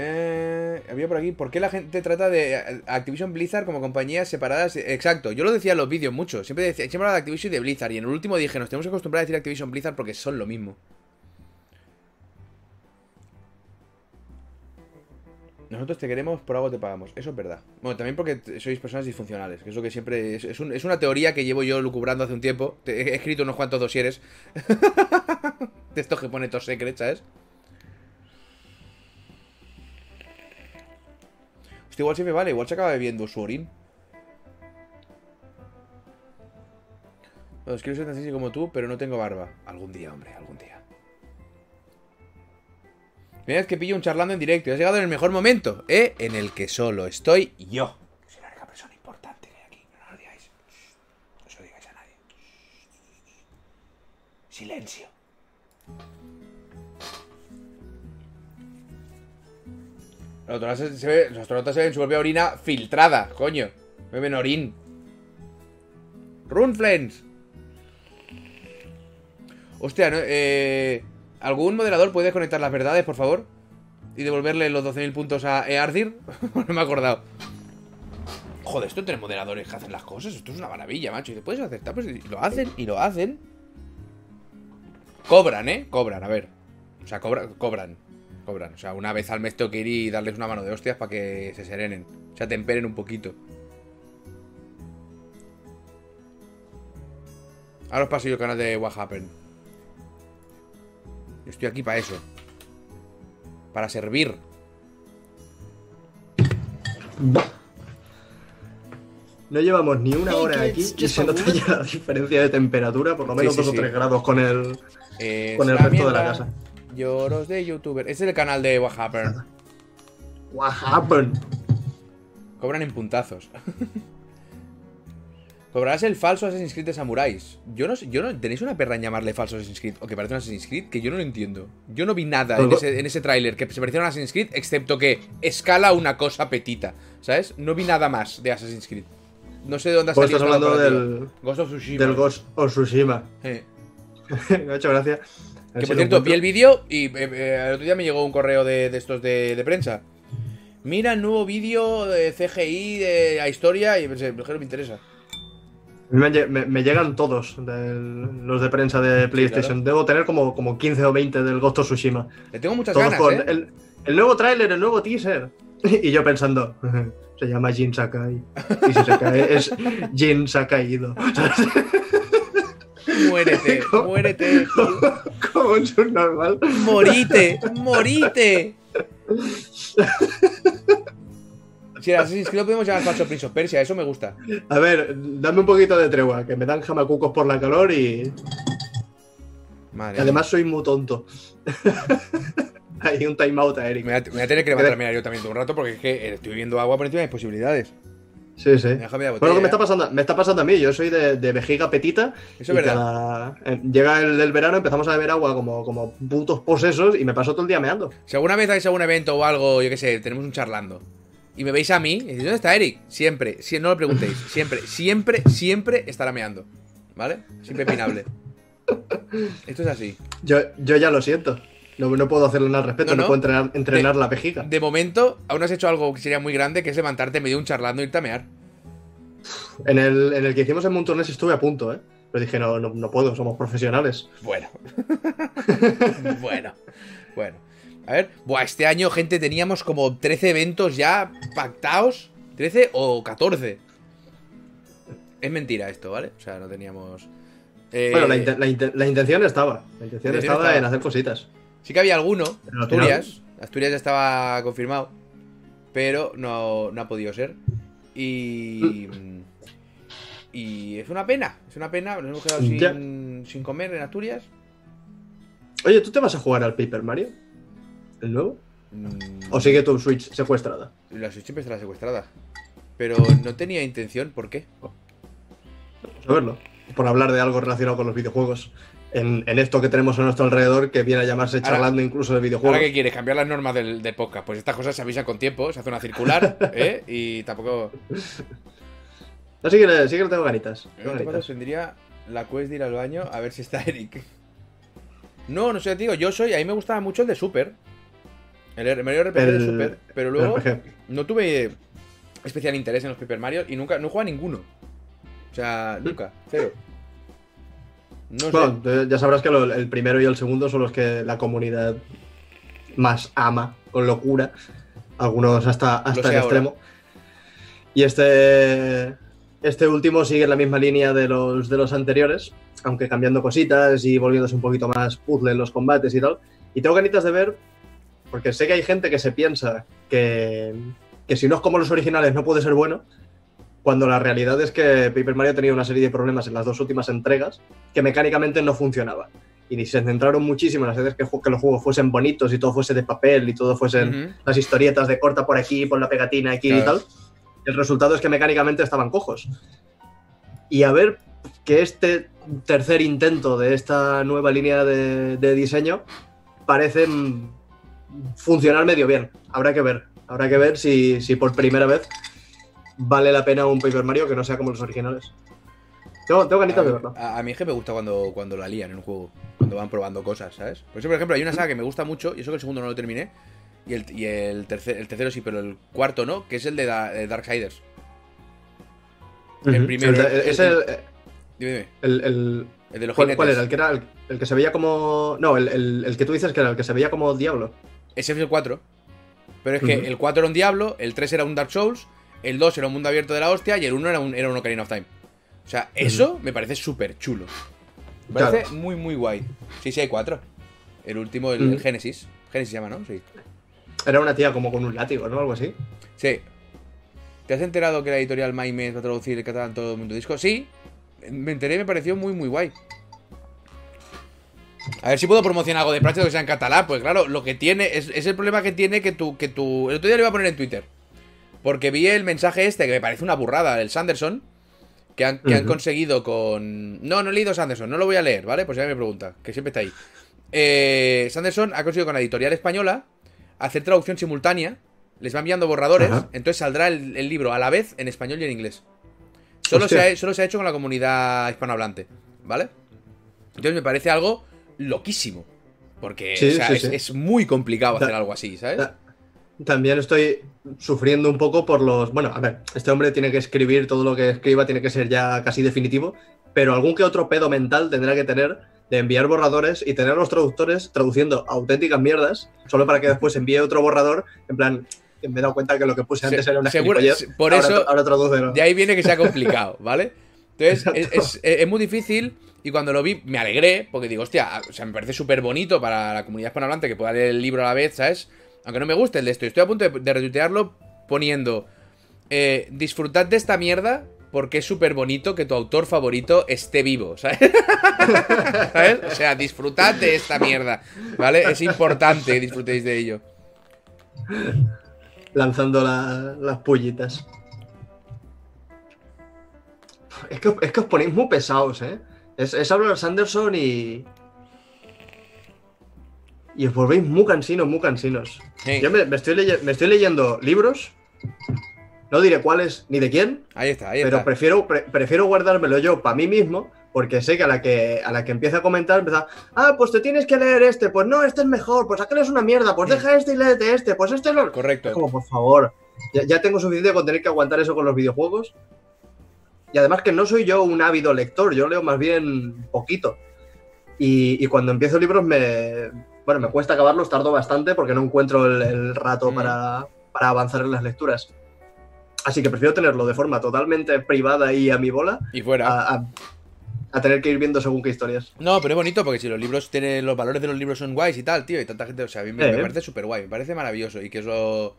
Eh, había por aquí, ¿por qué la gente trata de Activision Blizzard como compañías separadas? Exacto, yo lo decía en los vídeos mucho. Siempre decía, siempre hablaba de Activision y de Blizzard. Y en el último dije, nos tenemos que acostumbrar a decir Activision Blizzard porque son lo mismo. Nosotros te queremos, por algo te pagamos. Eso es verdad. Bueno, también porque sois personas disfuncionales, que es lo que siempre. Es, una teoría que llevo yo lucubrando hace un tiempo. he escrito unos cuantos dosieres. de estos que pone Top Secret, ¿sabes? Hostia, igual se me vale, igual se acaba bebiendo su orín. Los quiero ser tan así como tú, pero no tengo barba. Algún día, hombre, algún día. Primera vez que pillo un charlando en directo. Has llegado en el mejor momento, ¿eh? En el que solo estoy yo. Soy la única persona importante que hay aquí. No lo digáis. No se lo digáis a nadie. Silencio. Los astronautas se, ven su propia orina filtrada, coño. Beben orín. Runflens. Hostia, ¿no? Eh, ¿algún moderador puede conectar las verdades, por favor? Y devolverle los 12.000 puntos a Earthir. no me he acordado. Joder, esto tiene moderadores que hacen las cosas. Esto es una maravilla, macho. Y puedes aceptar, pues lo hacen, y lo hacen. Cobran, ¿eh? Cobran, a ver. O sea, cobran, cobran. Cobran. O sea, una vez al mes tengo que ir y darles una mano de hostias para que se serenen. O sea, temperen un poquito. Ahora os paso yo el canal de What Happened. Yo estoy aquí para eso. Para servir. No llevamos ni una hora aquí y se nota ya la diferencia de temperatura, por lo menos Sí, sí, dos sí. o tres grados con el, Eh, con el resto de la casa. Lloros de youtuber. Este es el canal de What Happened. What happened? Cobran en puntazos. Cobrarás el falso Assassin's Creed de Samuráis. Yo no sé, yo no. ¿Tenéis una perra en llamarle falso Assassin's Creed? O que parece un Assassin's Creed que yo no lo entiendo. Yo no vi nada en ese, en ese tráiler que se pareciera a un Assassin's Creed, excepto que escala una cosa petita. ¿Sabes? No vi nada más de Assassin's Creed. No sé de dónde ha Pues salido estás hablando del, Ghost of Tsushima. del Ghost of Tsushima. Eh. Me ha hecho gracia. A Que por cierto, vi el vídeo y eh, eh, el otro día me llegó un correo de, de estos de, de prensa. Mira el nuevo vídeo de CGI de la historia y pensé, me interesa. A mí Me, me- me llegan todos del- los de prensa de PlayStation. Debo tener como, como 15 o 20 del Ghost of Tsushima. Le tengo muchas Todos ganas, con ¿eh? el, el nuevo tráiler, el nuevo teaser. Y yo pensando, se llama Jin Sakai. Y si se cae es Jin Sakaido. Muérete, muérete. Como un subnormal. Morite, morite. Si era Assassin's Creed lo podemos llamar falso Prince of Persia, eso me gusta. A ver, dame un poquito de tregua, que me dan jamacucos por la calor y Madre además soy muy tonto. Hay un timeout a. Eric. me voy a, tener que levantar a mirar yo también todo un rato porque es que estoy viendo agua por encima de mis posibilidades. Sí, sí. Bueno, botella. que me está pasando, me está pasando a mí, yo soy de, de vejiga petita. Eso es verdad. cada- eh, llega el, el verano, empezamos a beber agua como, como putos posesos y me paso todo el día meando. Si alguna vez vais a un evento o algo, yo qué sé, tenemos un charlando. Y me veis a mí, y decís, ¿dónde está Eric? Siempre, si, no lo preguntéis, siempre, siempre, siempre estará meando. ¿Vale? Siempre opinable. Esto es así. Yo, yo ya lo siento. No, no puedo hacerle nada al respecto, No, no, no. puedo entrenar, entrenar De- la vejiga. De momento, aún has hecho algo que sería muy grande, que es levantarte medio un charlando e irte a mear. En el, en el que hicimos en Montones estuve a punto, ¿eh? Pero dije, no, no, no puedo, somos profesionales. Bueno. bueno. Bueno. A ver. Buah, este año, gente, teníamos como 13 eventos ya pactados. 13 o 14. Es mentira esto, ¿vale? O sea, no teníamos. Eh, Bueno, la, la inte- la intención estaba. La intención La intención estaba, estaba. en hacer cositas. Sí que había alguno. Pero Asturias. Asturias ya estaba confirmado. Pero no, no ha podido ser. Y. Y es una pena. Es una pena. Nos hemos quedado sin comer en Asturias. Oye, ¿tú te vas a jugar al Paper Mario? ¿El nuevo? Mm, ¿O sigue tu Switch secuestrada? La Switch siempre estará secuestrada. Pero no tenía intención, ¿por qué? Vamos a verlo. Por hablar de algo relacionado con los videojuegos. En, en esto que tenemos a nuestro alrededor, que viene a llamarse Ahora- charlando incluso de videojuegos. Ahora que quieres cambiar las normas del, del podcast, pues estas cosas se avisan con tiempo, se hace una circular, ¿eh? Y tampoco. No, sí que, le, sí que le tengo ganitas. En tengo ganitas. tendría la quest de ir al baño a ver si está Eric. No, no sé, digo, yo soy. A mí me gustaba mucho el de Super. El Mario RPG de El- Super. Pero luego no tuve especial interés en los Paper Mario y nunca. No juega ninguno. O sea, nunca. Cero. No. Bueno, ya sabrás que lo- el primero y el segundo son los que la comunidad más ama con locura. Algunos hasta, hasta el ahora. extremo. Y este, este último sigue la misma línea de los, de los anteriores, aunque cambiando cositas y volviéndose un poquito más puzzle en los combates y tal. Y tengo ganitas de ver, porque sé que hay gente que se piensa que, que si no es como los originales no puede ser bueno, cuando la realidad es que Paper Mario tenía una serie de problemas en las dos últimas entregas que mecánicamente no funcionaba. Y se centraron muchísimo en hacer que, ju- que los juegos fuesen bonitos y todo fuese de papel y todo fuesen las historietas de corta por aquí, pon la pegatina aquí y Claro. tal. El resultado es que mecánicamente estaban cojos. Y a ver que este tercer intento de esta nueva línea de, de diseño parece funcionar medio bien. Habrá que ver. Habrá que ver si, si por primera vez vale la pena un Paper Mario que no sea como los originales. Tengo, tengo ganitas de verlo. a- a mí es que me gusta cuando, cuando la lían en un juego, cuando van probando cosas, ¿sabes? Por eso, por ejemplo, hay una saga que me gusta mucho, y eso que el segundo no lo terminé, y el, y el, tercer- el tercero sí, pero el cuarto no, que es el de, Da- de Darksiders. el primero, El- el- es el, Dime, dime, el- el- el de los ¿cuál, cuál era? El que era el, que se veía como. No, el, el- el que tú dices que era el que se veía como Diablo. Ese es el 4. Pero es que el 4 era un Diablo, el 3 era un Dark Souls, el 2 era un mundo abierto de la hostia y el 1 era un, era un Ocarina of Time. O sea, eso me parece súper chulo. Me parece Claro. muy, muy guay. Sí, sí, hay 4. El último, el, el Genesis. Genesis se llama, ¿no? Sí. Era una tía como con un látigo, ¿no? Algo así. Sí. ¿Te has enterado que la editorial Maimes va a traducir el catalán todo el mundo disco? Sí. Me enteré y me pareció muy, muy guay. A ver si puedo promocionar algo de Pratchett que sea en catalán. Pues claro, lo que tiene. Es, es el problema que tiene que tu, que tu. El otro día lo iba a poner en Twitter. Porque vi el mensaje este que me parece una burrada, del Sanderson. Que han, que han conseguido con. No, no he leído Sanderson, no lo voy a leer, ¿vale? Pues ya me pregunta, que siempre está ahí. Eh, Sanderson ha conseguido con la editorial española hacer traducción simultánea. Les va enviando borradores. Ajá. Entonces saldrá el, el libro a la vez en español y en inglés. Solo se, ha, solo se ha hecho con la comunidad hispanohablante, ¿vale? Entonces me parece algo loquísimo. Porque Sí, o sea, sí, es, sí. es muy complicado Da- hacer algo así, ¿sabes? Da- También estoy sufriendo un poco por los. Bueno, a ver, este hombre tiene que escribir todo lo que escriba, tiene que ser ya casi definitivo, pero algún que otro pedo mental tendrá que tener de enviar borradores y tener a los traductores traduciendo auténticas mierdas, solo para que después envíe otro borrador, en plan, que me he dado cuenta que lo que puse Se- antes era una seguro- por ahora, eso- ahora tradúcelo. De ahí viene que sea complicado, ¿vale? Entonces, es, es- es muy difícil. Y cuando lo vi, me alegré, porque digo, hostia, o sea, me parece súper bonito para la comunidad hispanohablante que pueda leer el libro a la vez, ¿sabes? Aunque no me guste el de esto. Estoy a punto de, de retuitearlo poniendo. eh, disfrutad de esta mierda porque es súper bonito que tu autor favorito esté vivo, ¿sabes? O sea, disfrutad de esta mierda, ¿vale? Es importante que disfrutéis de ello. lanzando la- las pullitas. Es que, os ponéis muy pesados, ¿eh? Es, es hablar Sanderson y. Y os volvéis muy cansinos, muy cansinos. Sí, Yo me, me estoy me estoy leyendo libros. No diré cuáles ni de quién, ahí está, ahí pero está. prefiero, pre- prefiero guardármelo yo para mí mismo, porque sé que a la que, a la que empieza a comentar, empieza, ah, pues te tienes que leer este, pues no, este es mejor, pues aquel es una mierda, pues Sí. deja este y léete este, pues este es lo... Correcto. Es como, por favor, ya, ya tengo suficiente con tener que aguantar eso con los videojuegos. Y además que no soy yo un ávido lector, yo leo más bien poquito. Y, y cuando empiezo libros me... Bueno, me cuesta acabarlos, tardo bastante porque no encuentro el, el rato Mm. para, para avanzar en las lecturas. Así que prefiero tenerlo de forma totalmente privada y a mi bola Y fuera. a, a- a tener que ir viendo según qué historias. No, pero es bonito porque si los libros tienen. Los valores de los libros son guays y tal, tío. Y tanta gente. O sea, a mí me, Eh. me parece súper guay. Me parece maravilloso. Y que os lo.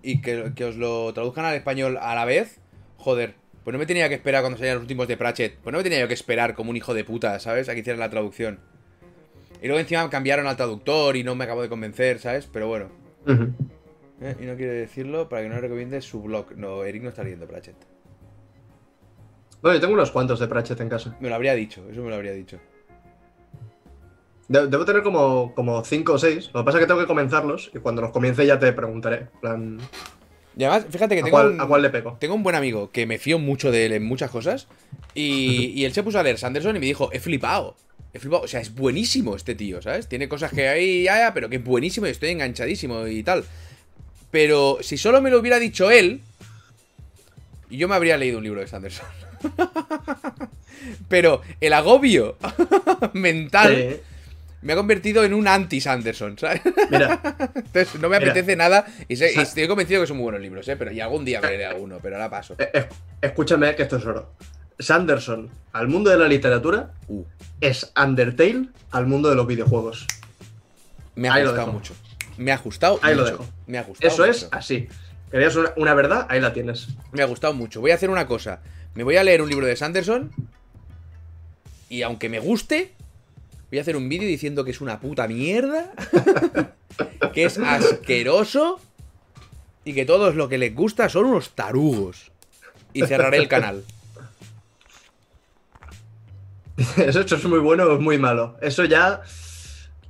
Y que, que os lo traduzcan al español a la vez. Joder. Pues no me tenía que esperar cuando salían los últimos de Pratchett. Pues no me tenía yo que esperar como un hijo de puta, ¿sabes? A que hicieran la traducción. Y luego encima cambiaron al traductor y no me acabo de convencer, ¿sabes? Pero bueno. ¿eh? Y no quiere decirlo para que no recomiende su blog. No, Eric no está leyendo Pratchett. Bueno, yo tengo unos cuantos de Pratchett en casa. Me lo habría dicho, eso me lo habría dicho. De- debo tener como, como cinco o seis. Lo que pasa es que tengo que comenzarlos y cuando los comience ya te preguntaré. plan, Y además, fíjate que ¿a, tengo. cuál, un- cuál le pego? Tengo un buen amigo que me fío mucho de él en muchas cosas. Y, y él se puso a leer Sanderson y me dijo, he flipado. He flipado. O sea, es buenísimo este tío, ¿sabes? Tiene cosas que hay, ya, ya, pero que es buenísimo y estoy enganchadísimo y tal. Pero si solo me lo hubiera dicho él, yo me habría leído un libro de Sanderson. pero el agobio mental me ha convertido en un anti-Sanderson, ¿sabes? Mira, Entonces no me Mira. apetece nada y, sé- y Sa- estoy convencido que son muy buenos libros, ¿eh? Pero y algún día me leeré alguno, pero ahora paso. eh, eh, escúchame que esto es oro. Sanderson al mundo de la literatura Uh. es Undertale al mundo de los videojuegos. Me ha Ahí gustado mucho. Me ha gustado Ahí lo dejo. Me ha gustado Eso es así. ¿Querías una, una verdad? Ahí la tienes. Me ha gustado mucho. Voy a hacer una cosa. Me voy a leer un libro de Sanderson. Y aunque me guste, voy a hacer un vídeo diciendo que es una puta mierda. que es asqueroso. Y que todos lo que les gusta son unos tarugos. Y cerraré el canal. Eso, es muy bueno o es muy malo. Eso ya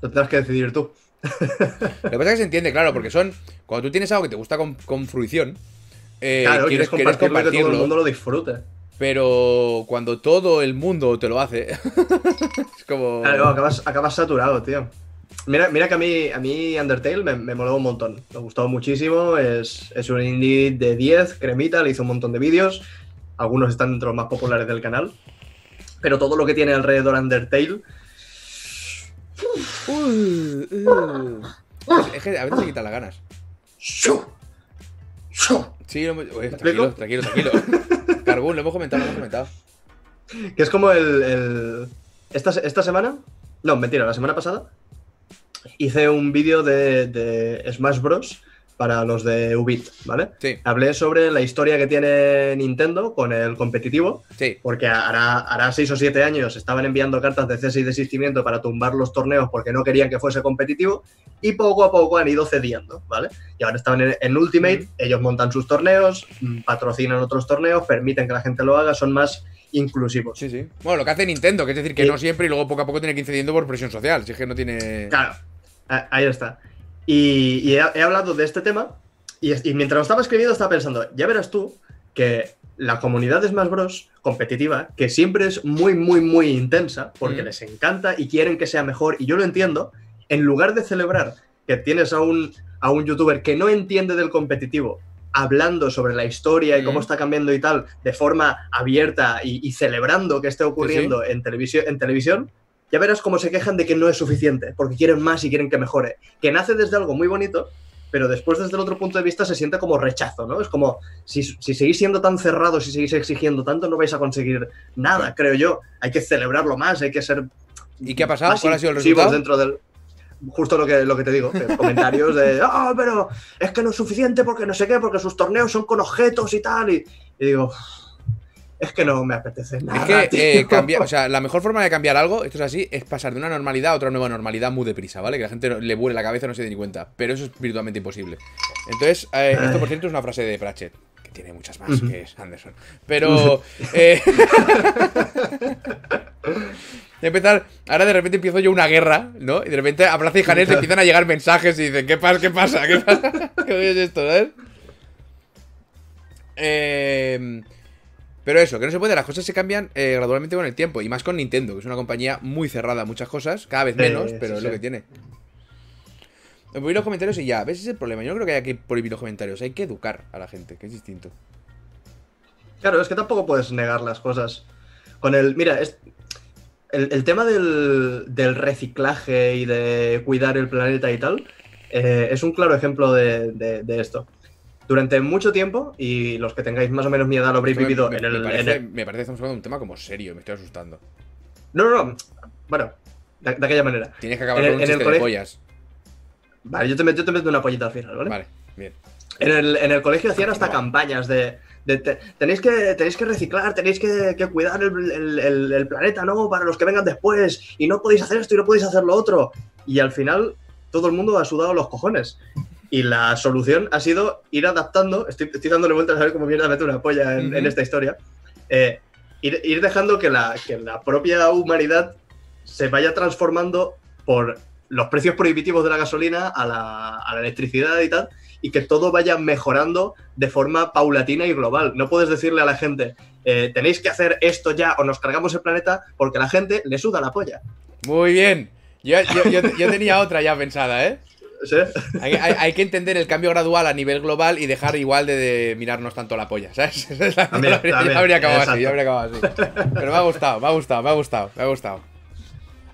lo tendrás que decidir tú. Lo que pasa es que se entiende, claro, porque son. Cuando tú tienes algo que te gusta con, con fruición. eh, claro, quieres, quieres compartirlo que todo el mundo lo disfrute. Pero cuando todo el mundo te lo hace, es como... Claro, acabas, acabas saturado, tío. Mira, mira que a mí, a mí Undertale me, me moló un montón. Me gustó muchísimo. Es, es un indie de 10, cremita, le hizo un montón de vídeos. Algunos están entre los más populares del canal. Pero todo lo que tiene alrededor Undertale. Uh, uh. Es que a veces se quitan las ganas. Sí, Uy, ¿Me tranquilo, tranquilo, tranquilo. Carbón, lo hemos comentado, lo hemos comentado. Que es como el. el- Esta, esta semana. No, mentira, la semana pasada. Hice un vídeo de, de Smash Bros. Para los de Ubit, ¿vale? Sí, Hablé sobre la historia que tiene Nintendo con el competitivo, sí. porque hará, hará seis o siete años estaban enviando cartas de cese y desistimiento para tumbar los torneos porque no querían que fuese competitivo, y poco a poco han ido cediendo, ¿vale? Y ahora estaban en, en Ultimate, ellos montan sus torneos, mm, patrocinan otros torneos, permiten que la gente lo haga, son más inclusivos. Sí, sí. Bueno, lo que hace Nintendo, que es decir, que Sí. no siempre y luego poco a poco tiene que ir cediendo por presión social. Si es que no tiene. Claro, ahí está. Y, y he, he hablado de este tema y mientras lo estaba escribiendo estaba pensando, ya verás tú que la comunidad de Smash Bros. competitiva, que siempre es muy, muy, muy intensa, porque Mm. les encanta y quieren que sea mejor, y yo lo entiendo, en lugar de celebrar que tienes a un, a un youtuber que no entiende del competitivo, hablando sobre la historia y cómo Mm. está cambiando y tal, de forma abierta y, y celebrando que esté ocurriendo En, televisión, en televisión, ya verás cómo se quejan de que no es suficiente, porque quieren más y quieren que mejore. Que nace desde algo muy bonito, pero después desde el otro punto de vista se siente como rechazo, ¿no? Es como, si, si seguís siendo tan cerrados, si seguís exigiendo tanto, no vais a conseguir nada, creo yo. Hay que celebrarlo más, hay que ser... ¿Y qué ha pasado? ¿Cuál ha sido el resultado? Dentro del... Justo lo que, lo que te digo, que comentarios de, ah, pero es que no es suficiente porque no sé qué, porque sus torneos son con objetos y tal, y, y digo, es que no me apetece nada. Es que tío". eh, cambiar, o sea, la mejor forma de cambiar algo, esto es así, es pasar de una normalidad a otra nueva normalidad muy deprisa, ¿vale? Que la gente le vuele la cabeza y no se dé ni cuenta. Pero eso es virtualmente imposible. Entonces, eh, esto por cierto es una frase de Pratchett, que tiene muchas más que es Anderson. Pero. eh, de empezar, ahora de repente empiezo yo una guerra, ¿no? Y de repente a Plaza y Janés le empiezan a llegar mensajes y dicen, ¿qué pasa? ¿Qué pasa? ¿Qué pasa? ¿Qué es esto, ¿sabes? Eh, pero eso, que no se puede, las cosas se cambian eh, gradualmente con el tiempo. Y más con Nintendo, que es una compañía muy cerrada a muchas cosas, cada vez menos, pero es lo que tiene. Prohibir los comentarios y ya, ¿ves? Ese es el problema. Yo no creo que haya que prohibir los comentarios, hay que educar a la gente, que es distinto. Claro, es que tampoco puedes negar las cosas. Con el. Mira, es, el, el tema del, del reciclaje y de cuidar el planeta y tal eh, es un claro ejemplo de, de- de esto. Durante mucho tiempo, y los que tengáis más o menos mi edad lo habréis me- vivido me, en el. me en parece, el- me parece que estamos hablando de un tema como serio, me estoy asustando. No, no, no. Bueno, de, de aquella manera. Tienes que acabar En con el- un en el chiste de colegio- pollas. Vale, yo te, met- yo te meto una pollita al final, ¿vale? Vale, bien. En el, en el colegio hacían hasta Continúa. campañas de, de te- tenéis, que, tenéis que reciclar, tenéis que, que cuidar el, el- el- el planeta, ¿no? Para los que vengan después, y no podéis hacer esto y no podéis hacer lo otro. Y al final todo el mundo ha sudado los cojones. Y la solución ha sido ir adaptando, estoy, estoy dándole vueltas a ver cómo mierda meter una polla en, esta historia, eh, ir, ir dejando que la, que la propia humanidad se vaya transformando por los precios prohibitivos de la gasolina a la, a la electricidad y tal, y que todo vaya mejorando de forma paulatina y global. No puedes decirle a la gente, eh, tenéis que hacer esto ya o nos cargamos el planeta, porque la gente le suda la polla. Muy bien. Yo, yo- yo- yo tenía otra ya pensada, ¿eh? ¿Sí? Hay, hay- hay que entender el cambio gradual a nivel global y dejar igual de, de mirarnos tanto la polla, ¿sabes? También, yo habría, yo también, habría acabado así, yo habría acabado así. Pero me ha gustado, me ha gustado, me ha gustado, me ha gustado.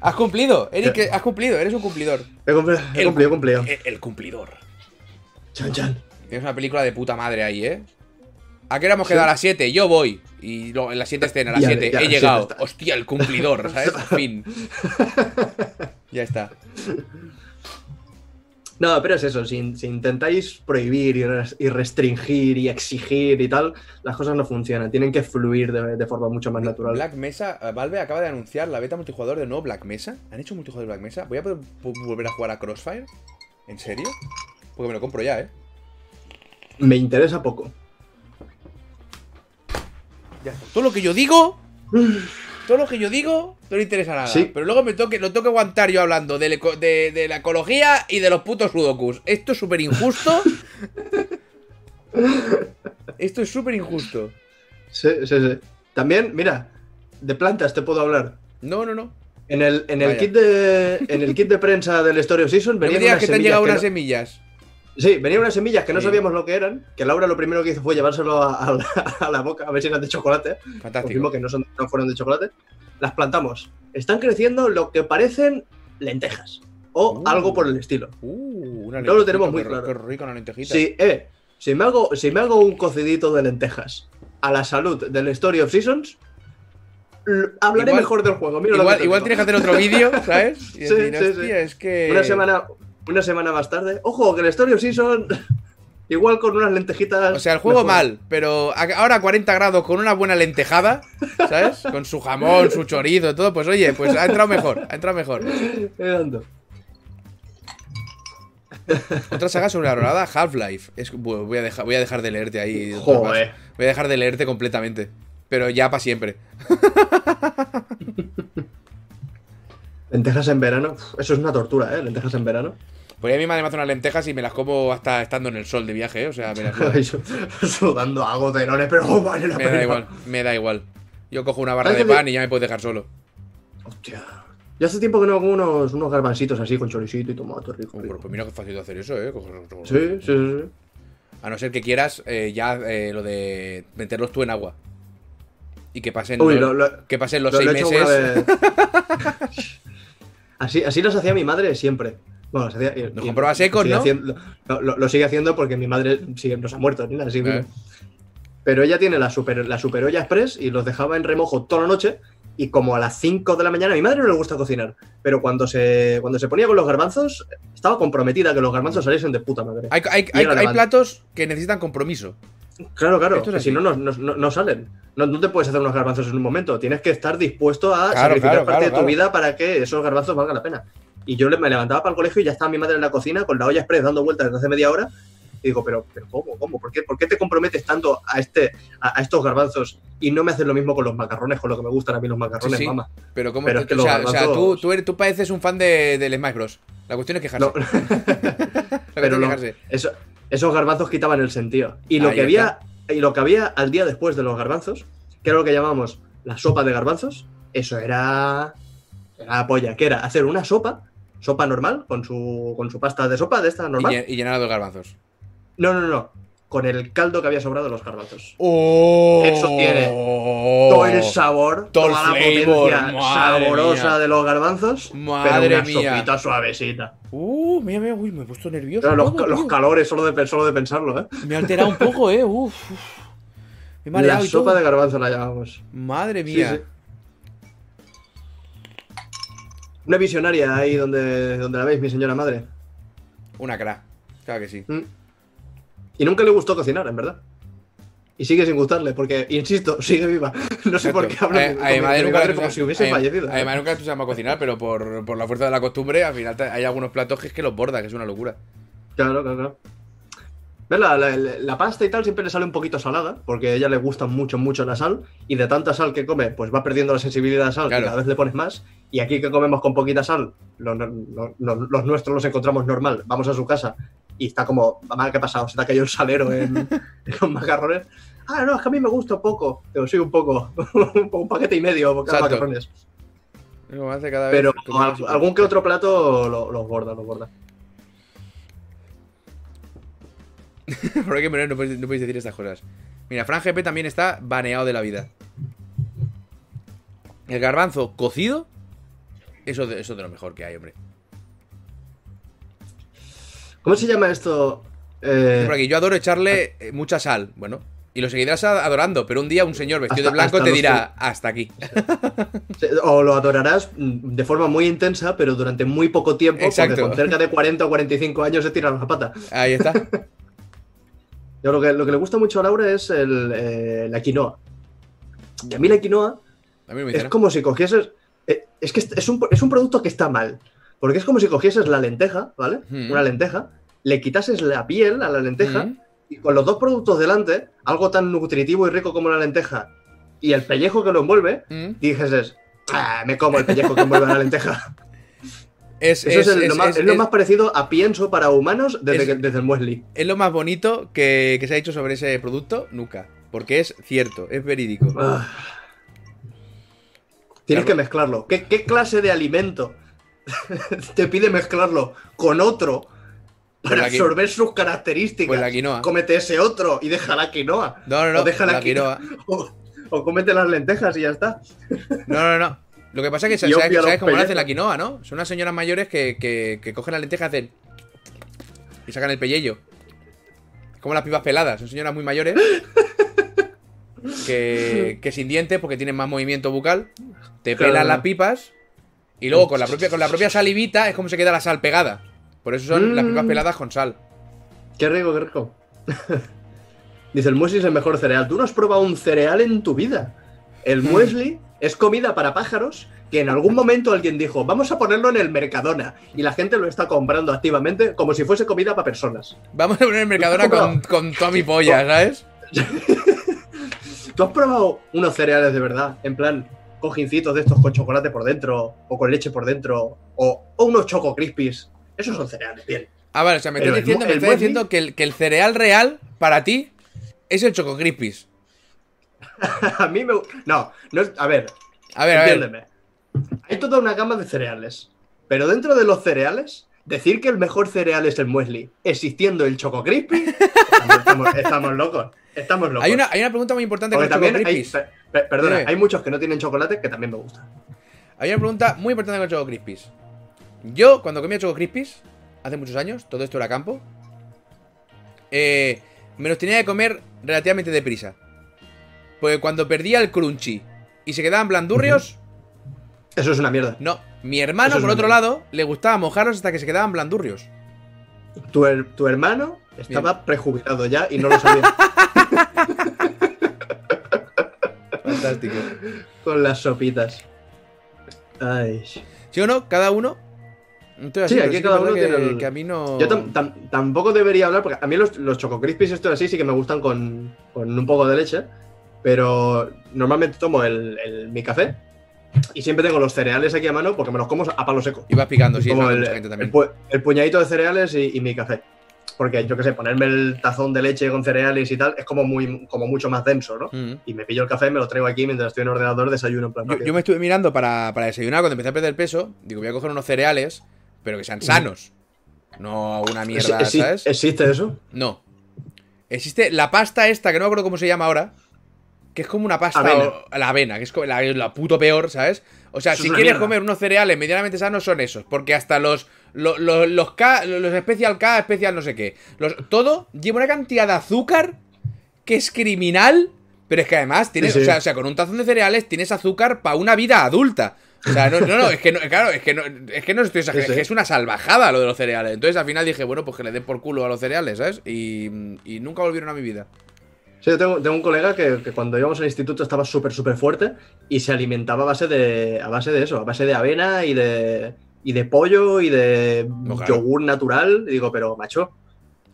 Has cumplido, Eric, has cumplido, eres un cumplidor. He cumplido, he El- cumplido, he cumplido. El, el cumplidor. Chan, chan. Tienes una película de puta madre ahí, ¿eh? ¿A qué hora hemos quedado a las 7? Yo voy. Y lo- en las 7 escena, a las Ya, 7. ya, He sí, llegado. Hostia, el cumplidor, ¿sabes? Fin. Ya está. No, pero es eso, si, si intentáis prohibir y, res- y restringir y exigir y tal, las cosas no funcionan, tienen que fluir de, de forma mucho más natural. Black Mesa, eh, Valve acaba de anunciar la beta multijugador de nuevo Black Mesa. ¿Han hecho multijugador de Black Mesa? ¿Voy a poder volver a jugar a Crossfire? ¿En serio? Porque me lo compro ya, ¿eh? Me interesa poco. Ya está. Todo lo que yo digo, todo lo que yo digo, no le interesa nada. Sí. Pero luego me toque, lo tengo que aguantar yo hablando eco- de, de la ecología y de los putos sudokus. Esto es súper injusto. Esto es súper injusto. Sí, sí, sí. También, mira, de plantas te puedo hablar. No, no, no. En el, en el, Vaya. kit, de, en el kit de prensa del Story of Season No me digas que te han llegado unas no- semillas. Sí, venían unas semillas que no Sí. sabíamos lo que eran, que Laura lo primero que hizo fue llevárselo a, a la, a la boca a ver si eran de chocolate. Fantástico. Que no, son, no fueron de chocolate. Las plantamos. Están creciendo lo que parecen lentejas o Uh. algo por el estilo. Uh, una No lo tenemos muy claro. Qué rico una lentejita. Si, eh, si, me hago, si me hago un cocidito de lentejas a la salud del Story of Seasons, hablaré Igual- mejor del juego. Mira Igual, tienes que hacer otro vídeo, ¿sabes? Y Sí, decir, sí, sí. es que. Una semana, una semana más tarde. Ojo, que el Story of Season, igual con unas lentejitas. O sea, el juego mejor. mal, pero ahora a 40 grados con una buena lentejada, ¿sabes? Con su jamón, su chorizo y todo, pues oye, pues ha entrado mejor, ha entrado mejor. Otra saga sobrevalorada, Half-Life. Es, bueno, voy, a dejar, voy a dejar de leerte ahí. Joder. Voy a dejar de leerte completamente. Pero ya para siempre. Lentejas en verano. Eso es una tortura, ¿eh? Lentejas en verano. Pues a mi madre me hace unas lentejas y me las como hasta estando en el sol de viaje, ¿eh? O sea, me, las- Sudando a goterones, pero oh, vale la me pena. da igual, me da igual. Yo cojo una barra de que pan y ya me puedes dejar solo. Hostia. Yo hace tiempo que no hago unos, unos garbancitos así con choricito y tomate rico. Pues mira qué fácil de hacer eso, ¿eh? Coger- Sí, sí, sí. sí. A no ser que quieras eh, ya eh, lo de meterlos tú en agua. Y que pasen, Uy, los, lo- lo- que pasen los Lo- seis meses. así, así los hacía mi madre siempre. Bueno, los hacía. y- compraba secos, sigue ¿no? haciendo- lo, lo- lo sigue haciendo porque mi madre sigue, no se ha muerto ni nada. Pero ella tiene la super, la super olla express y los dejaba en remojo toda la noche. Y como a las 5 de la mañana, a mi madre no le gusta cocinar. Pero cuando se, cuando se ponía con los garbanzos, estaba comprometida a que los garbanzos saliesen de puta madre. Hay, hay- hay- hay platos que necesitan compromiso. Claro, claro, es que si no, no, no, salen. No, no te puedes hacer unos garbanzos en un momento. Tienes que estar dispuesto a Claro, sacrificar claro, parte claro, de tu claro. vida para que esos garbanzos valgan la pena. Y yo me levantaba para el colegio y ya estaba mi madre en la cocina con la olla express dando vueltas desde hace media hora. Y digo, pero, pero ¿cómo? ¿Cómo? ¿Por qué, por qué te comprometes tanto a, este, a, a estos garbanzos y no me haces lo mismo con los macarrones, con lo que me gustan a mí los macarrones, Sí, sí. mamá? Pero como Pero es que o, sea, o sea, tú, tú, eres- tú pareces un fan de, del Smash Bros. La cuestión es quejarse. No, pero no. quejarse. Eso- esos garbanzos quitaban el sentido. Y lo, que había, y lo que había al día después de los garbanzos, que era lo que llamamos la sopa de garbanzos, eso era. Era la polla. Que era hacer una sopa, sopa normal, con su, con su pasta de sopa de esta normal. y llenado de garbanzos. No, no, no. Con el caldo que había sobrado de los garbanzos. ¡Oh! Eso tiene Todo el sabor, Todo el toda la flavor, potencia madre saborosa mía. de los garbanzos. Madre pero una mía. sopita suavecita. Uh, mira, mira, uy, me he puesto nervioso. Claro, los, todo, los calores solo de, solo de pensarlo, ¿eh? Me ha alterado un poco, eh. Uf. uf. Me La sopa todo. de garbanzos la llamamos. Madre Sí, mía. sí. Una visionaria ahí donde, donde la veis, mi señora madre. Una cra. Claro que sí. Mm. Y nunca le gustó cocinar, en verdad. Y sigue sin gustarle, porque, insisto, sigue viva. No sé por qué hablo Eh, con- a mi con madre nunca como si hubiese a fallecido. Nunca cocinar, pero por, por la fuerza de la costumbre, al final hay algunos platos que es que los borda, que es una locura. Claro, claro, claro. ¿Ves? La, la- la pasta y tal siempre le sale un poquito salada, porque a ella le gusta mucho, mucho la sal, y de tanta sal que come, pues va perdiendo la sensibilidad a sal, Claro. y cada vez le pones más, y aquí que comemos con poquita sal, lo- lo- lo- lo- los nuestros los encontramos normal, vamos a su casa, y está como, mamá, ¿qué ha pasado? ¿Se te ha caído el salero en, en los macarrones? Ah, no, es que a mí me gusta poco, pero sí, un poco, un paquete y medio por cada Exacto. macarrones. Cada vez Pero al- algún que otro plato lo- los borda, los borda. Por qué no, podéis, no podéis decir estas cosas. Mira, Fran GP también está baneado de la vida. El garbanzo cocido, eso de, eso de lo mejor que hay, hombre. ¿Cómo se llama esto? Eh, Por aquí, yo adoro echarle eh, mucha sal. Bueno, y lo seguirás adorando, pero un día un señor vestido Hasta- de blanco te dirá, hasta aquí. O lo adorarás mm, de forma muy intensa, pero durante muy poco tiempo, Exacto. porque con cerca de 40 o 45 años se tira la pata. Ahí está. Yo lo que, lo que le gusta mucho a Laura es el, eh, la quinoa. Y a mí la quinoa A mí no me es como si cogieses... eh, es que es un, es un producto que está mal. Porque es como si cogieses la lenteja, ¿vale? Una lenteja, le quitases la piel a la lenteja Mm. y con los dos productos delante, algo tan nutritivo y rico como la lenteja y el pellejo que lo envuelve, Mm. dices, ah, me como el pellejo que envuelve la lenteja. Es, Eso es, es- el- lo, más, es- es lo es- más parecido a pienso para humanos desde, que- desde el muesli. es lo más bonito que, que se ha dicho sobre ese producto, nunca. Porque es cierto, es verídico. Ah, Tienes que mezclarlo. ¿Qué, qué clase de alimento te pide mezclarlo con otro para Pues qui- absorber sus características? Pues la quinoa. Cómete ese otro y deja la quinoa. No, no, no. o deja la la quinoa. O, o cómete las lentejas y ya está. No, no, no. Lo que pasa es que sabes, sabes cómo lo hacen la quinoa, ¿no? Son unas señoras mayores que, que, que cogen la lenteja y hacen. Y sacan el pellello. Es como las pipas peladas. Son señoras muy mayores. Que, que sin dientes, porque tienen más movimiento bucal. Te Claro. pelan las pipas. Y luego con la propia, con la propia salivita es como se queda la sal pegada. Por eso son las pipas Mm. peladas con sal. Qué rico, qué rico. Dice, el muesli es el mejor cereal. Tú no has probado un cereal en tu vida. El Mm. muesli es comida para pájaros que en algún momento alguien dijo, vamos a ponerlo en el Mercadona. Y la gente lo está comprando activamente como si fuese comida para personas. Vamos a poner el Mercadona con, con toda mi polla, ¿sabes? ¿Tú has probado unos cereales de verdad? En plan, cojincitos de estos con chocolate por dentro, o con leche por dentro, o, o unos choco crispies. Esos son cereales, bien. Ah, vale, o sea, me estás el diciendo, me el estás muesli- diciendo que, el, que el cereal real para ti es el Choco Crispies. a mí me... No, no es... A ver, A ver, a ver. Entiéndeme. Hay toda una gama de cereales. Pero dentro de los cereales, decir que el mejor cereal es el muesli, existiendo el choco crispy, estamos, estamos- estamos locos. Estamos locos. Hay una, hay una pregunta muy importante con Porque Choco también hay, Crispies. per- per- perdona, hay muchos que no tienen chocolate que también me gustan. Hay una pregunta muy importante con los Choco Crispies. Yo, cuando comía Choco Crispies, hace muchos años, todo esto era campo, eh, me los tenía que comer relativamente deprisa. Porque cuando perdía el crunchy y se quedaban blandurrios, Eso es una mierda. no. Mi hermano, Eso por otro lado, le gustaba mojarlos hasta que se quedaban blandurrios. Tu, her- tu hermano estaba prejubilado ya y no lo sabía. Fantástico. con las sopitas. Ay. ¿Sí o no? Cada uno. Estoy así, Sí, aquí cada uno que, tiene el- que a mí no. Yo tam- tam- tampoco debería hablar, porque a mí los, los Choco Crispies, esto así, sí que me gustan con, con un poco de leche. Pero normalmente tomo el, el- mi café y siempre tengo los cereales aquí a mano porque me los como a palo seco. Ibas picando, sí, como el, el también. pu- el puñadito de cereales y, y mi café. Porque yo qué sé, ponerme el tazón de leche con cereales y tal es como, muy, como mucho más denso, ¿no? Y me pillo el café, me lo traigo aquí mientras estoy en el ordenador, desayuno en plan Yo, me estuve mirando para, para desayunar cuando empecé a perder peso. Digo, voy a coger unos cereales, pero que sean sanos. No una mierda, ¿sabes? ¿Existe eso? No. Existe la pasta esta, que no me acuerdo cómo se llama ahora. Que es como una pasta. Avena. o- la avena, que es como la, la puto peor, ¿sabes? O sea, Eso si quieres mierda. comer unos cereales medianamente sanos, son esos. Porque hasta los. Los, los, los K, los Special K, Special no sé qué. Los, todo lleva una cantidad de azúcar que es criminal. Pero es que además tienes. Sí, sí. O, sea, o sea, con un tazón de cereales tienes azúcar para una vida adulta. O sea, no, no, no, es que no, claro, es que no, es que no estoy exagerando, es que es una salvajada lo de los cereales. Entonces al final dije, bueno, pues que le den por culo a los cereales, ¿sabes? Y, y nunca volvieron a mi vida. Sí, yo tengo, tengo un colega que, que cuando íbamos al instituto estaba súper, súper fuerte y se alimentaba a base de, a base de eso, a base de avena y de, y de pollo y de No, claro. yogur natural. Y digo, pero macho,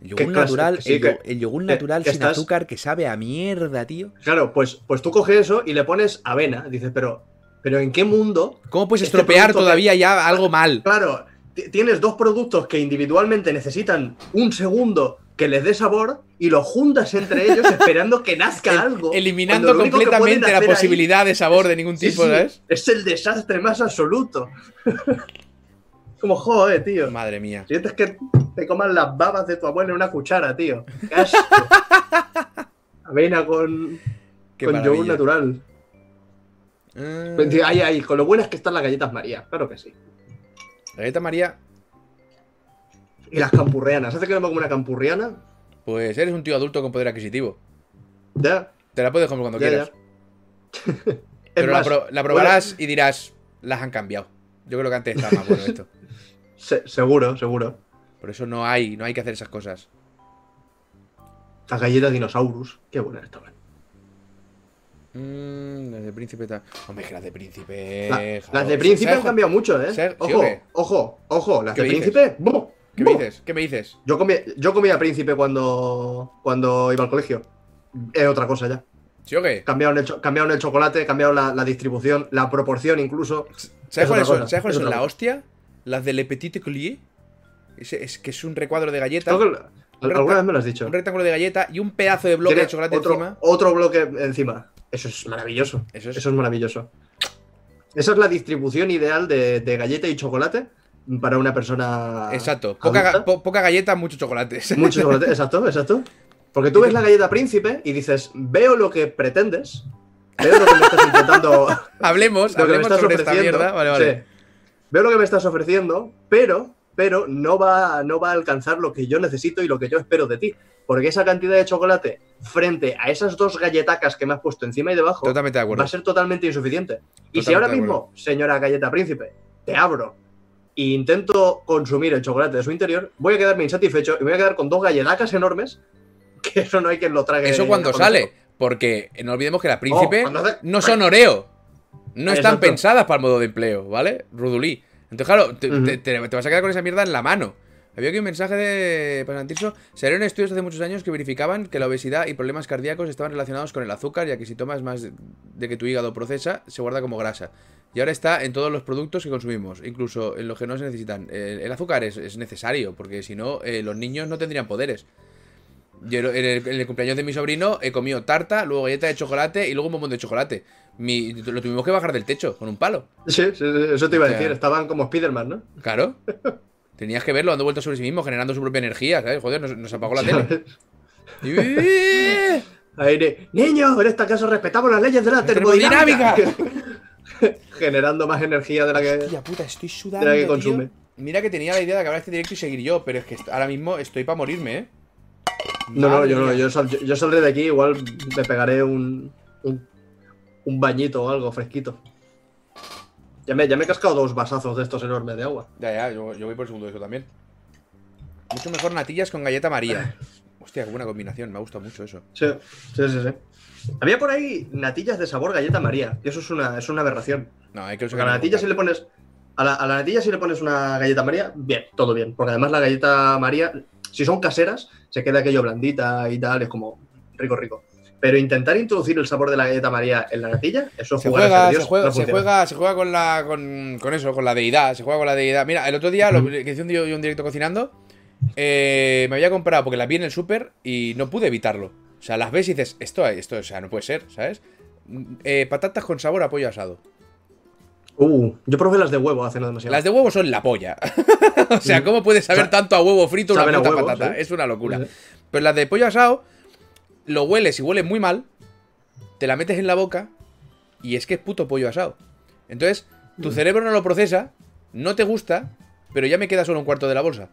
El ¿Qué yogur clase? natural, Sí, el, que- yo- el yogur natural que sin estás- azúcar que sabe a mierda, tío. claro, pues, pues tú coges eso y le pones avena. Dices, pero, pero ¿en qué mundo? ¿Cómo puedes Este estropear todavía ya algo mal? Claro, ti- tienes dos productos que individualmente necesitan un segundo que les dé sabor y los juntas entre ellos esperando que nazca El- algo. eliminando completamente la ahí- posibilidad de sabor de ningún tipo, sí, ¿sabes? Es el desastre más absoluto. Como joder, tío. Madre mía. Sientes que te coman las babas de tu abuela en una cuchara, tío. Avena con, Qué con yogur natural. Ah, Pues, tío, Ay, ay, con lo buenas que están las galletas María. Claro que sí. Galleta María, Y las campurrianas. ¿Hace que no me como una campurriana? pues eres un tío adulto con poder adquisitivo. Ya. Te la puedes comer cuando ya, quieras. ya. Pero la, más, pro- la probarás y dirás, las han cambiado. Yo creo que antes estaba más bueno esto. se- seguro, seguro. Por eso no hay, no hay que hacer esas cosas. Las galletas dinosaurus. Qué buenas estaban. Mmm, las de príncipe tal. Hombre, que las de príncipe. La- las de príncipe ¿sabes- han cambiado mucho, ¿eh? ¿sabes- sí Ojo, ojo, ojo. Las ¿Qué de príncipe. ¡buh! ¿Qué me dices? ¿Qué me dices? Yo comía, yo comía príncipe cuando, cuando iba al colegio. Es otra cosa ya. ¿Sí o qué? Cambiaron el, cambiaron el chocolate, cambiaron la, la distribución, la proporción incluso. ¿Sabes Es cuáles son? ¿Sabes cuáles es son? La hostia, las de Le Petit Collier. Es que es un recuadro de galleta, Creo que al- Un alguna vez me lo has dicho. un rectángulo de galleta y un pedazo de bloque de chocolate otro, encima. otro bloque encima. Eso es maravilloso. Eso es- Eso es maravilloso. Esa es la distribución ideal de, de galleta y chocolate para una persona. Exacto. Poca, po- galleta, mucho chocolate. Mucho chocolate, exacto, exacto. Porque tú ves la galleta príncipe y dices, veo lo que pretendes, veo lo que me estás intentando. hablemos, lo que me hablemos estás sobre esta ofreciendo. mierda. Vale, vale. Sí. Veo lo que me estás ofreciendo, pero, pero no va, no va a alcanzar lo que yo necesito y lo que yo espero de ti. Porque esa cantidad de chocolate frente a esas dos galletacas que me has puesto encima y debajo Totalmente de va a ser totalmente insuficiente. Y si ahora mismo, señora galleta príncipe, te abro e intento consumir el chocolate de su interior, voy a quedarme insatisfecho y voy a quedar con dos galletacas enormes, que eso no hay quien lo trague. Eso cuando sale. Porque no olvidemos que las príncipe Oh, hace- no son Oreo. No están pensadas para el modo de empleo, ¿vale? Rudulí. Entonces, claro, te, Ujú. te- te- te vas a quedar con esa mierda en la mano. Había aquí un mensaje de Pasantirso. Salieron estudios hace muchos años que verificaban que la obesidad y problemas cardíacos estaban relacionados con el azúcar, ya que si tomas más de, de que tu hígado procesa, se guarda como grasa. Y ahora está en todos los productos que consumimos, incluso en los que no se necesitan. El, el azúcar es, es necesario, porque si no, eh, los niños no tendrían poderes. Yo en el, en el cumpleaños de mi sobrino he comido tarta, luego galleta de chocolate y luego un bombón de chocolate. Mi- lo tuvimos que bajar del techo con un palo. Sí, sí, sí, eso te iba a O sea- decir. Estaban como Spiderman, ¿no? Claro. Tenías que verlo dando vueltas sobre sí mismo, generando su propia energía, ¿sabes? Joder, nos, nos apagó la tele. Y- Ahí de, niño, en esta casa respetamos las leyes de la Termodinámica. Generando más energía de la que. Hostia puta, estoy sudando. De la que tío. consume. Mira que tenía la idea de acabar este directo y seguir yo, pero es que ahora mismo estoy para morirme, ¿eh? No, no, yo no, yo, sal- yo- yo saldré de aquí, igual me pegaré un, un, un bañito o algo fresquito. Ya me, ya me he cascado dos vasazos de estos enormes de agua. Ya, ya, yo, yo voy por el segundo de eso también. Mucho mejor natillas con galleta María. Hostia, qué buena combinación, me ha gustado mucho eso. Sí, sí, sí, sí. Había por ahí natillas de sabor galleta María, y eso es una, es una aberración. No, hay que Porque a la natilla si le pones. A la, a la natilla si le pones una galleta María, bien, todo bien. Porque además la galleta María, si son caseras, se queda aquello blandita y tal, es como rico, rico. Pero intentar introducir el sabor de la galleta María en la natilla, eso es Se a juega, se juega, no se juega, se juega con la con, con eso, con la deidad, se juega con la deidad. Mira, el otro día, lo que hice un, yo un directo cocinando, eh, me había comprado porque las vi en el súper y no pude evitarlo. O sea, las ves y dices, esto, esto, o sea, no puede ser, ¿sabes? Mm, eh, patatas con sabor a pollo asado. Uh, yo probé las de huevo hace no demasiado. Las de huevo son la polla. o sea, Mm. ¿cómo puedes saber Sa- tanto a huevo frito una puta huevo, patata? sí. Es una locura. Sí. Pero las de pollo asado, lo hueles y huele muy mal, te la metes en la boca y es que es puto pollo asado. Entonces, tu Mm. cerebro no lo procesa, no te gusta, pero ya me queda solo un cuarto de la bolsa.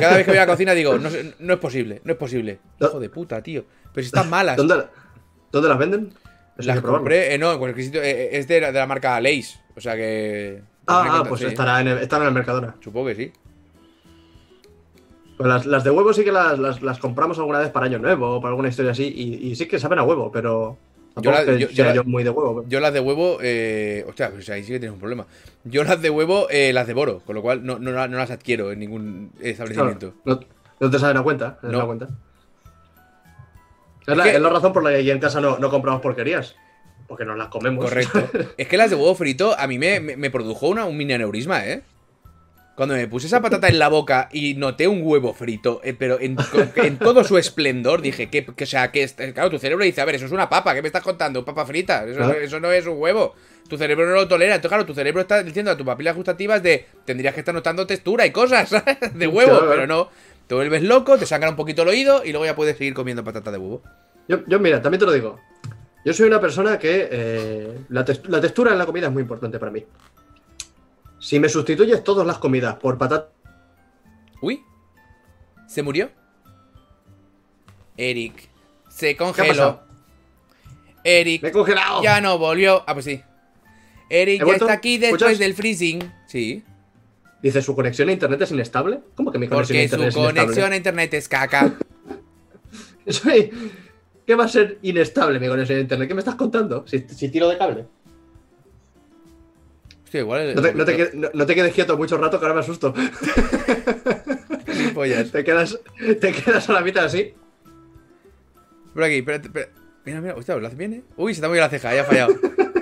Cada vez que voy a la cocina digo, no, es posible, no es posible. Hijo de puta, tío. Pero si están malas. ¿Dónde, ¿Dónde las venden? Eso Las compré, eh, no, en cualquier sitio, eh, es de, la- de la marca Lays. O sea que. Ah, ah, pues sí, estará en el, estará en el Mercadona. Supongo que sí. Pues las, las de huevo sí que las, las, las compramos alguna vez para Año Nuevo o para alguna historia así. Y, y sí que saben a huevo, pero. Yo la- yo- yo la- muy de huevo. Yo las de huevo, eh, hostia, pues ahí sí que tienes un problema. Yo las de huevo eh, las devoro, con lo cual no, no, no las adquiero en ningún establecimiento. Claro, no, no te saben a cuenta. no te No. saben a cuenta. Es, la, que- es la razón por la que en casa no, no compramos porquerías. Porque nos las comemos. Correcto. es que las de huevo frito a mí me, me- me produjo una, un mini aneurisma, ¿eh? Cuando me puse esa patata en la boca y noté un huevo frito, eh, pero en, todo su esplendor, dije que, que, o sea, que, es- claro, tu cerebro dice, a ver, eso es una papa, ¿qué me estás contando? Papa frita, eso, no es un huevo. Tu cerebro no lo tolera, entonces, claro, tu cerebro está diciendo a tus papilas gustativas de, tendrías que estar notando textura y cosas ¿sabes? de huevo, Claro, pero no. Te vuelves loco, te sangra un poquito el oído y luego ya puedes seguir comiendo patata de huevo. Yo, yo, mira, también te lo digo. Yo soy una persona que eh, la, tex- la textura en la comida es muy importante para mí. Si me sustituyes todas las comidas por patata. Uy, ¿se murió? Eric, se ¿Qué ha congeló. Eric, ¡Me he congelado! ya no volvió. Ah, pues sí. Eric ¿He ya está aquí después ¿Escuchas? del freezing. Sí. Dice, ¿su conexión a internet es inestable? ¿Cómo que mi conexión a Porque internet su es inestable? conexión a internet es caca. ¿Qué va a ser inestable mi conexión a internet? ¿Qué me estás contando? Si, si tiro de cable. Hostia, igual. No te, no te qued- no- no te quedes quieto mucho rato que ahora me asusto. Te quedas, te quedas a la mitad así. Por aquí, espérate, espérate. Mira, mira, hostia, lo hace bien, ¿eh? Uy, se te ha movido la ceja, ya ha fallado.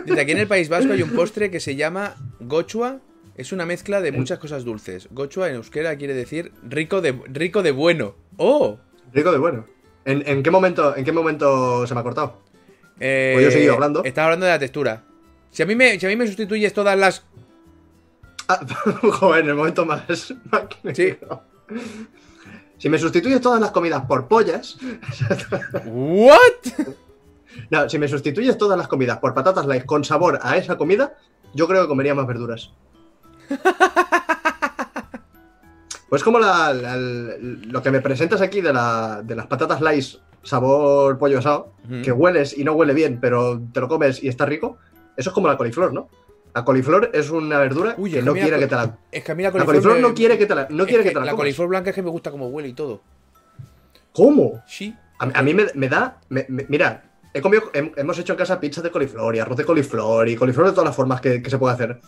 Dice, aquí en el País Vasco hay un postre que se llama gochua. Es una mezcla de muchas cosas dulces. Gochua en euskera quiere decir rico de, rico de bueno. ¡Oh! Rico de bueno. ¿En, en qué momento, ¿En qué momento se me ha cortado? Eh, Pues yo he seguido hablando. Estaba hablando de la textura. Si a mí me, si a mí me sustituyes todas las. Ah, joder, en el momento más. Sí. Si me sustituyes todas las comidas por pollas. ¿What? No, si me sustituyes todas las comidas por patatas light con sabor a esa comida, yo creo que comería más verduras. Pues como la- la- lo que me presentas aquí de, la- de las patatas light sabor pollo asado, que hueles y no huele bien, pero te lo comes y está rico, eso es como la coliflor, ¿no? La coliflor es una verdura Uy, que no quiere que te la... Es que a mí la La coliflor. coliflor me- no quiere que te la, no quiere que que te la La coliflor blanca es que me gusta como huele y todo. ¿Cómo? Sí. A, a mí me, me da. me- me- mira, he comido, hem- hemos hecho en casa pizza de coliflor y arroz de coliflor y coliflor de todas las formas que, que se puede hacer.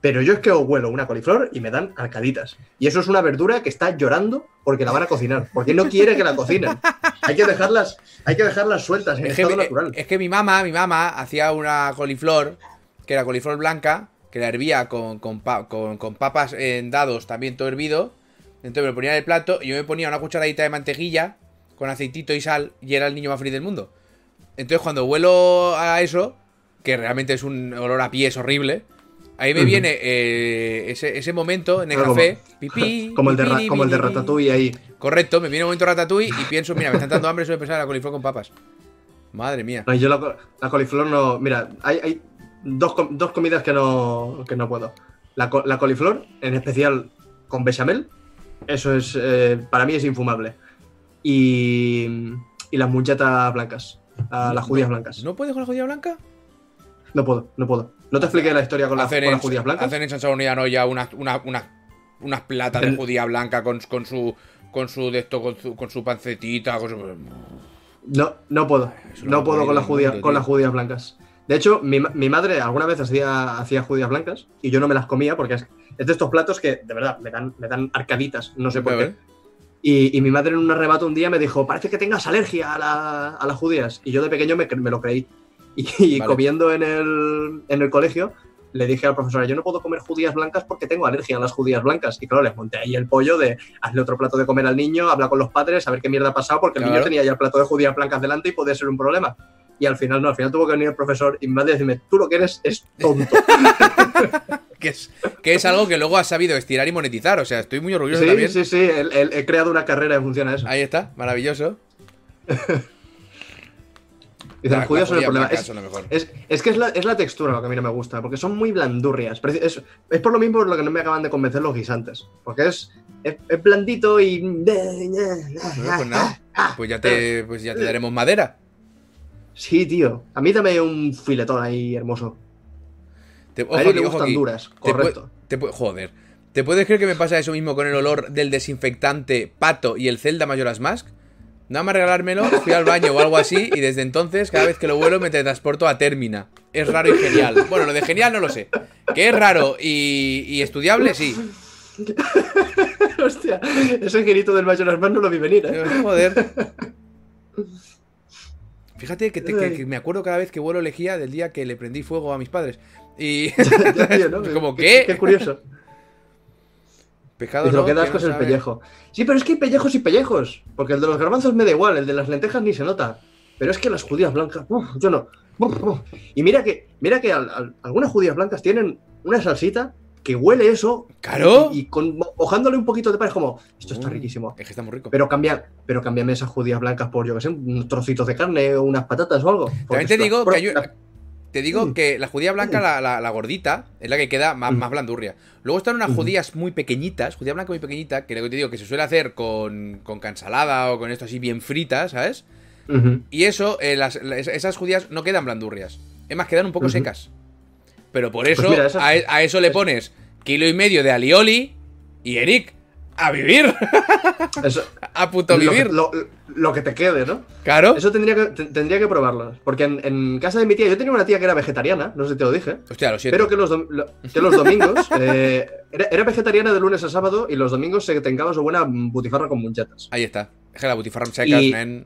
Pero yo es que huelo una coliflor y me dan arcaditas. Y eso es una verdura que está llorando porque la van a cocinar, porque no quiere que la cocinen. Hay que dejarlas, hay que dejarlas sueltas en Es que, estado natural. es que mi mamá, mi mamá hacía una coliflor, que era coliflor blanca, que la hervía con, con, pa- con- con papas en dados, también todo hervido. Entonces me lo ponía en el plato y yo me ponía una cucharadita de mantequilla con aceitito y sal y era el niño más feliz del mundo. Entonces cuando huelo a eso, que realmente es un olor a pies horrible, ahí me viene eh, ese, ese momento en el Claro, café, pipí, como el de, pipí, como el de. Ratatouille ahí. Correcto, me viene un momento ratatouille y pienso, mira, me están dando hambre, eso de pensar en la coliflor con papas. Madre mía. No, yo la, co- la coliflor no. Mira, hay, hay dos, dos comidas que no, que no puedo. La, co- la coliflor, en especial con bechamel, eso es. eh, para mí es infumable. Y. Y las muchetas blancas. ah, las judías blancas. ¿No puedes con la judía blanca? No puedo, no puedo. ¿No te expliqué la historia con, las judías blancas? hacen en San Saúl ya unas una, platas de judía blanca con, con su con su de esto, con su, con su pancetita, con su... No, no puedo. No puedo con las, judías, con las judías blancas. De hecho, mi, mi madre alguna vez hacía, hacía judías blancas y yo no me las comía porque es, es de estos platos que, de verdad, me dan, me dan arcaditas. No sé por qué. Y, y mi madre en un arrebato un día me dijo, parece que tengas alergia a, la- a las judías. Y yo de pequeño me, me lo creí. Y, y Vale. comiendo en el, en el colegio, le dije al profesor, yo no puedo comer judías blancas porque tengo alergia a las judías blancas. Y claro, les monté ahí el pollo de hazle otro plato de comer al niño, habla con los padres, a ver qué mierda ha pasado, porque el Claro. niño tenía ya el plato de judías blancas delante y podía ser un problema. Y al final no, al final tuvo que venir el profesor y madre decirme, tú lo que eres es tonto. Que es, que es algo que luego has sabido estirar y monetizar. O sea, estoy muy orgulloso sí, también. sí, sí, el- el- he creado una carrera en función a eso. Ahí está, maravilloso. Son el problema. blancas Es- que es la, es la textura lo que a mí no me gusta, porque son muy blandurrias. Es, es por lo mismo por lo que no me acaban de convencer los guisantes. Porque es, blandito y. Bueno, pues nada, pues ya te, pues ya te daremos madera. Sí, tío. A mí dame un filetón ahí hermoso. Te, A ojo él aquí, le gustan aquí. duras, correcto. te joder. ¿Te puedes creer que me pasa eso mismo con el olor del desinfectante pato y el Zelda Majora's Mask? Nada más regalármelo, fui al baño o algo así y desde entonces cada vez que lo vuelo me teletransporto a Termina. Es raro y genial. Bueno, lo de genial no lo sé. Que es raro y, y estudiable, sí. Hostia, ese girito del Majora's Mask no lo vi venir, ¿eh? Pero, Joder. Fíjate que, te- que- que me acuerdo cada vez que vuelo lejía del día que le prendí fuego a mis padres. Y... Ya, tío, ¿no? Como, Qué, ¿qué? qué curioso. Pescado no, lo que da que asco no es el sabe. pellejo. Sí, pero es que hay pellejos y pellejos. Porque el de los garbanzos me da igual, el de las lentejas ni se nota. Pero es que las judías blancas, uf, yo no. Uf, uf. Y mira que, mira que al- al- algunas judías blancas tienen una salsita que huele eso. ¡Claro! Y, y con, mojándole un poquito de pan es como, esto está Mm, riquísimo. Es que está muy rico. Pero cambia, pero cámbiame esas judías blancas por, yo que sé, unos trocitos de carne o unas patatas o algo. También te es digo que hay un- Te digo Mm. que la judía blanca, la, la- la gordita, es la que queda más, Mm. más blandurria. Luego están unas judías muy pequeñitas, judía blanca muy pequeñita, que lo que te digo que se suele hacer con, con cansalada o con esto así bien fritas, ¿sabes? Y eso, eh, las- las- esas judías no quedan blandurrias. Es más, quedan un poco secas. Pero por eso, mira, esas- a, e- a eso le pones kilo y medio de alioli y Eric, a vivir. Eso, a puto lo, que- vivir. lo- lo que te quede, ¿no? Claro. Eso tendría que, te- tendría que probarlo. Porque en, en casa de mi tía, yo tenía una tía que era vegetariana, no sé si te lo dije. Hostia, lo siento. Pero que los, lo- que los domingos eh, era, era vegetariana de lunes a sábado y los domingos se tengaba su buena butifarra con munchetas. Ahí está. Es que la butifarra secas, Y-.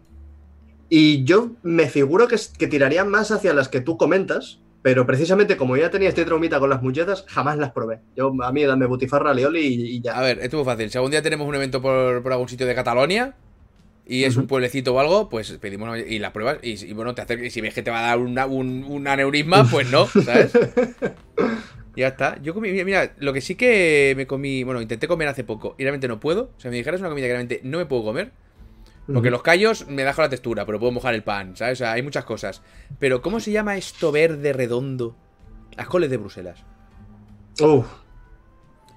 Y yo me figuro que, que tiraría más hacia las que tú comentas, pero precisamente como ya tenía este traumita con las munchetas, jamás las probé. Yo, a mí, dame butifarra, alioli y, y A ya. ver, esto es muy fácil. Si algún día tenemos un evento por, por algún sitio de Catalonia, y es un pueblecito o algo, pues pedimos una- y las pruebas. Y, y bueno, te hace, y si ves que te va a dar una- un, un aneurisma, pues no, ¿sabes? ya está. Yo comí, mira, mira, lo que sí que me comí, bueno, intenté comer hace poco y realmente no puedo. O sea, me dijeras una comida que realmente no me puedo comer. Porque los callos me dejo la textura, pero puedo mojar el pan, ¿sabes? O sea, hay muchas cosas. Pero, ¿cómo se llama esto verde redondo? Las coles de Bruselas. Uf,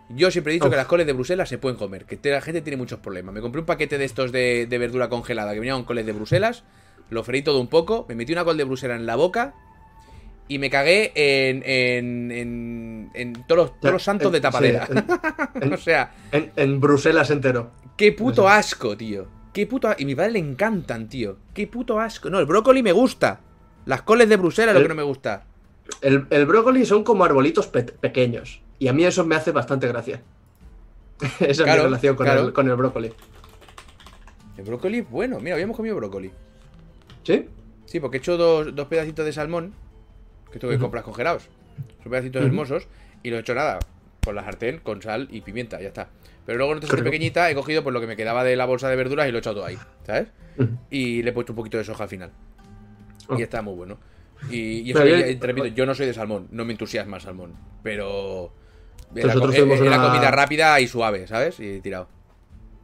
Yo siempre he dicho que las coles de Bruselas se pueden comer, que la gente tiene muchos problemas. Me compré un paquete de estos de, de verdura congelada que venía con coles de Bruselas, lo freí todo un poco, me metí una col de Bruselas en la boca y me cagué en, en, en, en todos, los, todos los santos en- de tapadera. sí, o sea, en Bruselas entero. qué puto asco, tío. Qué puto a- Y a mi padre le encantan, tío. Qué puto asco. No, el brócoli me gusta. Las coles de Bruselas lo que no me gusta. El, el brócoli son como arbolitos pe- pequeños. Y a mí eso me hace bastante gracia. Esa es mi relación con, claro. el, con el brócoli. El brócoli es bueno. Mira, habíamos comido brócoli. ¿Sí? Sí, porque he hecho dos, dos pedacitos de salmón que tengo que comprar congelados. Son pedacitos hermosos y lo he hecho nada, por la sartén, con sal y pimienta, ya está. Pero luego en otra pequeñita he cogido pues lo que me quedaba de la bolsa de verduras y lo he echado todo ahí, ¿sabes? Y le he puesto un poquito de soja al final. Oh. Y está muy bueno. Y, y eso, que, te repito, yo no soy de salmón, no me entusiasma el salmón. Pero. Era, Nosotros co- tuvimos era una- comida rápida y suave, ¿sabes? Y tirado.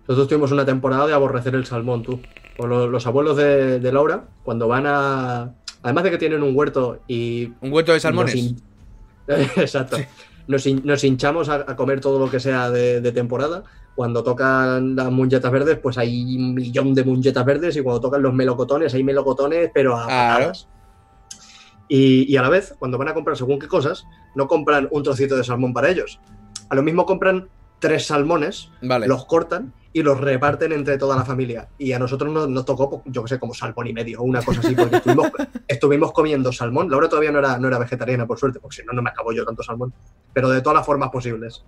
Nosotros tuvimos una temporada de aborrecer el salmón, tú. O lo- los, abuelos de, de Laura, cuando van a. Además de que tienen un huerto y. ¿Un huerto de salmones? Exacto. Nos, hin- nos hinchamos a, a comer todo lo que sea de, de temporada. Cuando tocan las mungetas verdes, pues hay un millón de mungetas verdes. Y cuando tocan los melocotones, hay melocotones, pero a patadas. Y, y a la vez, cuando van a comprar según qué cosas, no compran un trocito de salmón para ellos. A lo mismo compran tres salmones Vale. los cortan y los reparten entre toda la familia. Y a nosotros nos, nos tocó, pues, yo que sé, como salmón y medio o una cosa así, porque estuvimos, estuvimos comiendo salmón. Laura todavía no era, no era vegetariana, por suerte, porque si no, no me acabo yo tanto salmón. Pero de todas las formas posibles.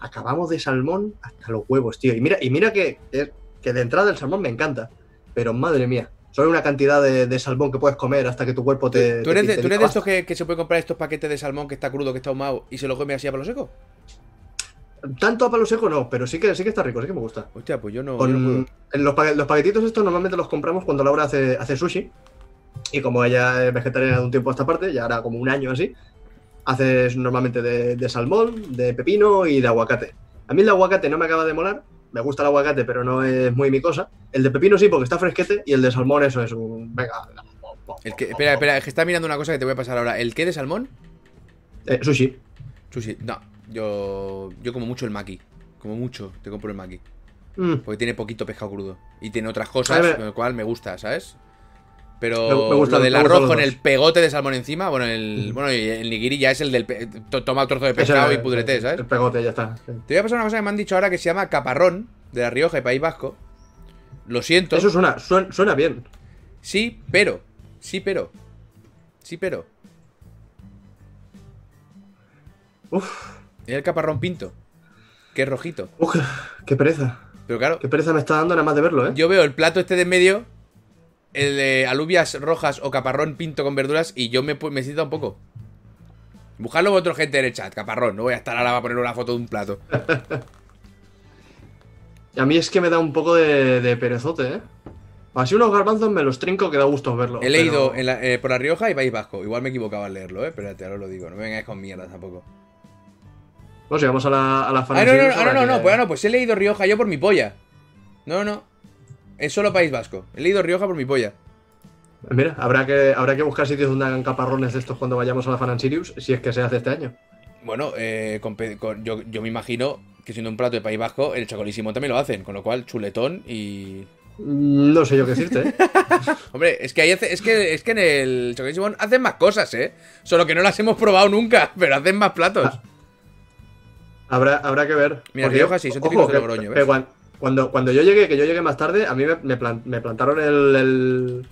Acabamos de salmón hasta los huevos, tío. Y mira, y mira que, que, que de entrada el salmón me encanta. Pero madre mía, solo una cantidad de, de salmón que puedes comer hasta que tu cuerpo te. ¿Tú eres te- de, tú eres de estos que, que se puede comprar estos paquetes de salmón que está crudo, que está ahumado y se lo come así a palo seco? Tanto a palo seco no, pero sí que, sí que está rico, sí que me gusta. Hostia, pues yo no, yo Con- no puedo. en los, pa- los paquetitos estos normalmente los compramos cuando Laura hace, hace sushi. Y como ella es vegetariana de un tiempo a esta parte, ya hará como un año así, haces normalmente de, de salmón, de pepino y de aguacate. A mí el de aguacate no me acaba de molar, me gusta el aguacate, pero no es muy mi cosa. El de pepino sí, porque está fresquete, y el de salmón eso es un... Venga, El que, espera, espera, es que está mirando una cosa que te voy a pasar ahora. ¿El qué de salmón? eh, sushi. Sushi. No, yo, yo como mucho el maki. Como mucho, te compro el maki. Mm, Porque tiene poquito pescado crudo. Y tiene otras cosas, ver. con lo cual me gusta, ¿sabes? Pero Me- me gustan- lo del arroz con el pegote de salmón encima, bueno, el, Mm. bueno, el nigiri ya es el del... to- toma trozo de ese- pescado y pudrete, ¿sabes? El pegote, ya está. sí. Te voy a pasar una cosa que me han dicho ahora que se llama caparrón, de La Rioja y País Vasco. Lo siento. Eso suena, suena, suena bien. Sí, pero. Sí, pero. Sí, pero. Uf, Es el caparrón pinto. Que es rojito. uf, qué pereza. Pero claro, Qué pereza me está dando nada más de verlo, ¿eh? yo veo el plato este de en medio, el de alubias rojas o caparrón pinto con verduras, y yo me, me siento un poco. Buscadlo vosotros, gente en el chat, caparrón. No voy a estar ahora a poner una foto de un plato. A mí es que me da un poco de, de perezote, ¿eh? Así unos garbanzos me los trinco que da gusto verlos. He leído pero- en la- eh, por La Rioja y País Vasco. Igual me equivocaba al leerlo, eh. Espérate, ahora lo digo. No me vengáis con mierda tampoco. No, si vamos a la, a la Ah, no, no, News, no, no, no, pues, no, pues he leído Rioja yo por mi polla. No, no. Es solo País Vasco. He leído Rioja por mi polla. Mira, habrá que, habrá que buscar sitios donde hagan caparrones de estos cuando vayamos a la Fan Sirius, si es que se hace este año. Bueno, eh, con yo, yo me imagino que siendo un plato de País Vasco, el chocolísimo también lo hacen. Con lo cual, chuletón y. Mm, No sé yo qué decirte, ¿eh? Hombre, es que, ahí hace- es que es que en el chocolísimo hacen más cosas, ¿eh? Solo que no las hemos probado nunca, pero hacen más platos. Habrá, habrá que ver. Mira, Porque Rioja sí, son ojo, típicos de que- Logroño, que ¿ves? cuan- cuando, cuando yo llegué, que yo llegué más tarde, a mí me, me plan- me plantaron el, el,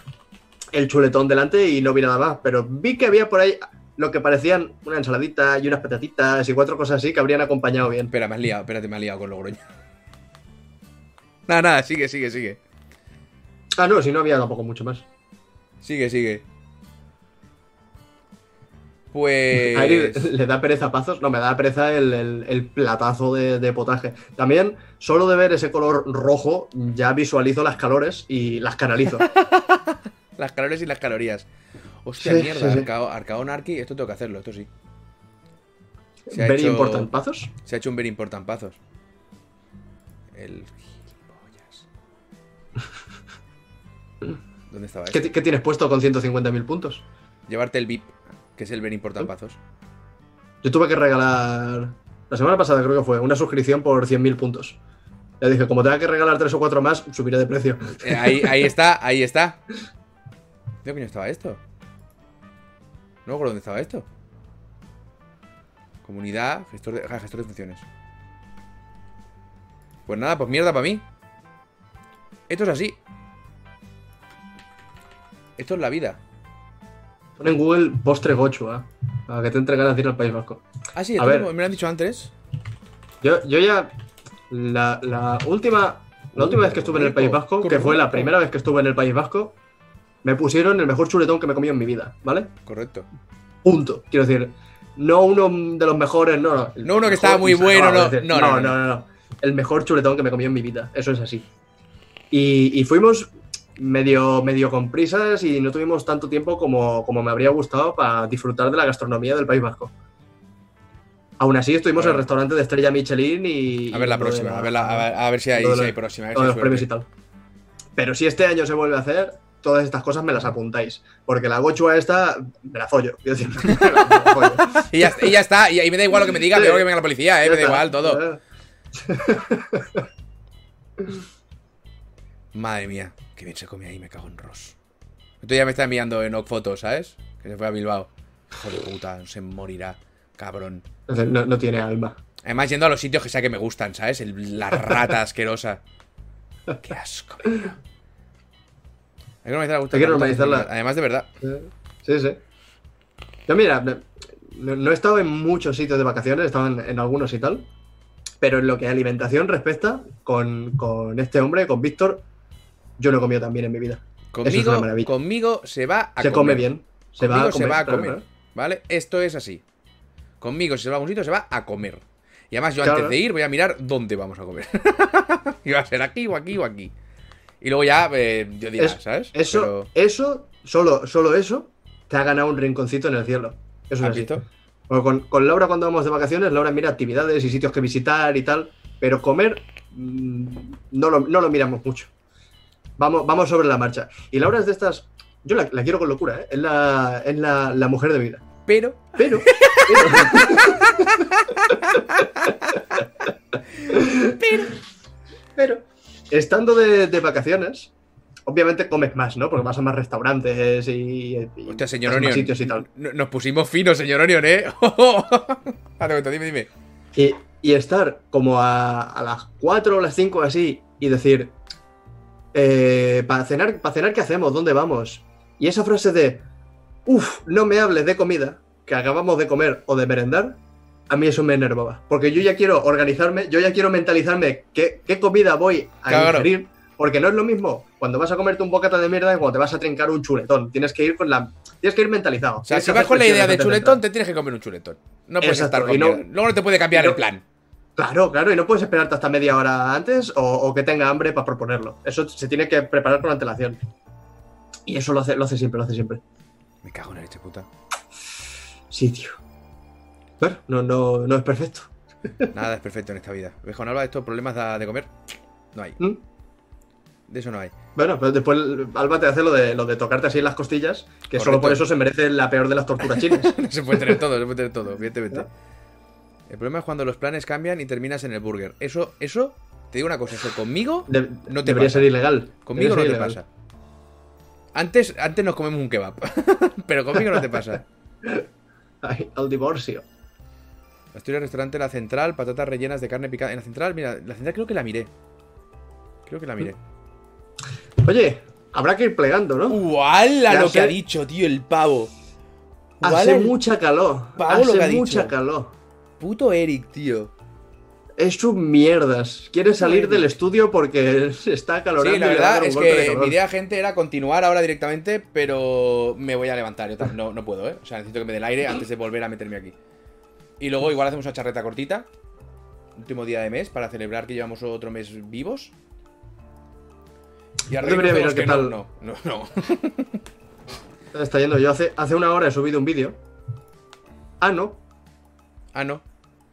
el chuletón delante y no vi nada más. Pero vi que había por ahí lo que parecían una ensaladita y unas patatitas y cuatro cosas así que habrían acompañado bien. Espera, me has liado, espérate, me has liado con Logroño. Nada, nada, sigue, sigue, sigue. Ah, no, si no había tampoco mucho más. Sigue, sigue. Pues. Le da pereza pazos. No, me da pereza el, el- el platazo de, de potaje. También, solo de ver ese color rojo, ya visualizo las calores y las canalizo. Las calorías y las calorías. Hostia, Sí, mierda. sí. Arcao- Arcaón Arki, esto tengo que hacerlo, esto sí. Se ha Very hecho- important pazos. Se ha hecho un very important pazos. El gilipollas. ¿Dónde estaba ¿Qué, esto? ti- qué tienes puesto con 150.000 puntos? Llevarte el VIP, que es el ¿Eh? important pazos. Yo tuve que regalar. La semana pasada creo que fue una suscripción por 100.000 puntos. Ya dije, como tenga que regalar 3 o 4 más, subiré de precio. Eh, ahí, ahí está, ahí está. ¿Dónde coño estaba esto? No me acuerdo dónde estaba esto. Comunidad, gestor de, ah, gestor de funciones. Pues nada, pues mierda para mí. Esto es así. Esto es la vida. Pon en Google postre gochu, ¿eh? Para que te entre ganas de ir al País Vasco. Ah, sí, A ver. me lo han dicho antes. Yo, yo ya. La, la última. La última vez que estuve en el País Vasco, que fue la primera vez que estuve en el País Vasco, me pusieron el mejor chuletón que me he comido en mi vida, ¿vale? Correcto. Punto. Quiero decir, no uno de los mejores, no, no. No uno que estaba muy bueno, no. No, no, no, no, no, no. El mejor chuletón que me he comido en mi vida. Eso es así. Y, y fuimos medio, medio con prisas y no tuvimos tanto tiempo como, como me habría gustado para disfrutar de la gastronomía del País Vasco. Aún así, estuvimos en el restaurante de Estrella Michelin y. A ver la y próxima, la- a ver, la- a ver, a ver si hay, si próxima. a ver lo si de hay los premios y tal. Pero si este año se vuelve a hacer, todas estas cosas me las apuntáis. Porque la gochua esta, me la follo. Quiero decir, me la follo. Y ya, y ya está, y ahí me da igual lo que me diga, Sí. que venga la policía, eh, me da igual todo. Madre mía, qué bien se come ahí, me cago en Ross. Esto ya me está enviando en fotos, ¿sabes? Que se fue a Bilbao. Hijo de puta, se morirá, cabrón. No, no tiene alma. Además, yendo a los sitios que sé que me gustan, ¿sabes? El- la rata asquerosa. Qué asco. Hay que normalizar Hay que normalizarla. Además, de verdad. Sí, sí. Yo, mira, no, no he estado en muchos sitios de vacaciones, he estado en, en algunos y tal. Pero en lo que a alimentación respecta, con, con este hombre, con Víctor, yo no he comido tan bien en mi vida. Conmigo, conmigo se va a se comer. come bien. Se va a comer. se va a comer. claro. ¿Vale? Esto es así. Conmigo, si se va a algún sitio, se va a comer. Y además, yo Claro. antes de ir voy a mirar dónde vamos a comer. y va a ser aquí o aquí o aquí. Y luego ya eh, yo diré, Es- ¿sabes? Eso, Pero, eso, solo, solo eso, te ha ganado un rinconcito en el cielo. Eso es ¿has así. visto? Porque con, con Laura cuando vamos de vacaciones, Laura mira actividades y sitios que visitar y tal, pero comer mm, no, lo, no lo miramos mucho. Vamos, vamos sobre la marcha. Y Laura es de estas, yo la, la quiero con locura, ¿eh? es, la, es la, la mujer de vida. Pero, Pero, pero, pero, estando de, de vacaciones, obviamente comes más, ¿no? Porque vas a más restaurantes y, y hostia, señor más Onion. sitios y tal. Nos pusimos finos, señor Onion, ¿eh? Cuenta, dime, dime. Y, y estar como a, a las 4 o las 5 así y decir, para cenar, para cenar, ¿qué hacemos? ¿Dónde vamos? Y esa frase de, uff, no me hables de comida, que acabamos de comer o de merendar, a mí eso me enervaba. Porque yo ya quiero organizarme, yo ya quiero mentalizarme qué, qué comida voy a Claro. ingerir. Porque no es lo mismo cuando vas a comerte un bocata de mierda que cuando te vas a trincar un chuletón. Tienes que ir con la. Tienes que ir mentalizado. O sea, si vas con la idea de chuletón, te tienes que comer un chuletón. No puedes Exacto, estar con y no-. Luego no te puede cambiar no- el plan. Claro, claro, y no puedes esperarte hasta media hora antes o, o que tenga hambre para proponerlo. Eso se tiene que preparar con antelación. Y eso lo hace, lo hace siempre, lo hace siempre. Me cago en la leche puta. Sí, tío. Bueno, no, no, no es perfecto. Nada es perfecto en esta vida. ¿Ves, Juan Alba, estos problemas de, de comer? No hay. ¿Mm? De eso no hay. Bueno, pero después Alba te hace lo de, lo de tocarte así en las costillas, que solo por eso se merece la peor de las torturas chinas. No se puede tener todo, se puede tener todo, evidentemente. El problema es cuando los planes cambian y terminas en el burger. Eso, eso, te digo una cosa, eso conmigo, De- No te debería pasa. ser ilegal. conmigo no te pasa. Antes, antes nos comemos un kebab, pero conmigo no te pasa. Ay, el divorcio. Asturias Restaurante La Central, patatas rellenas de carne picada. En la Central, mira, la Central creo que la miré. Creo que la miré. Oye, habrá que ir plegando, ¿no? ¡Uala Ya lo que ha dicho, tío, el pavo! Hace ¡Uala el mucha calor. Lo que Hace ha mucha dicho. calor. Puto Eric, tío! es un mierdas. Quiere salir del estudio porque está calorando. Sí, la verdad es que mi idea, gente, era continuar ahora directamente, pero me voy a levantar. Yo no, no puedo, ¿eh? O sea, necesito que me dé el aire antes de volver a meterme aquí. Y luego igual hacemos una charreta cortita. Último día de mes para celebrar que llevamos otro mes vivos. Y a Yo reírnos debería de los mirar que qué no, tal. no, no, no. Está yendo. Yo hace, hace una hora he subido un vídeo. Ah, no. Ah, no.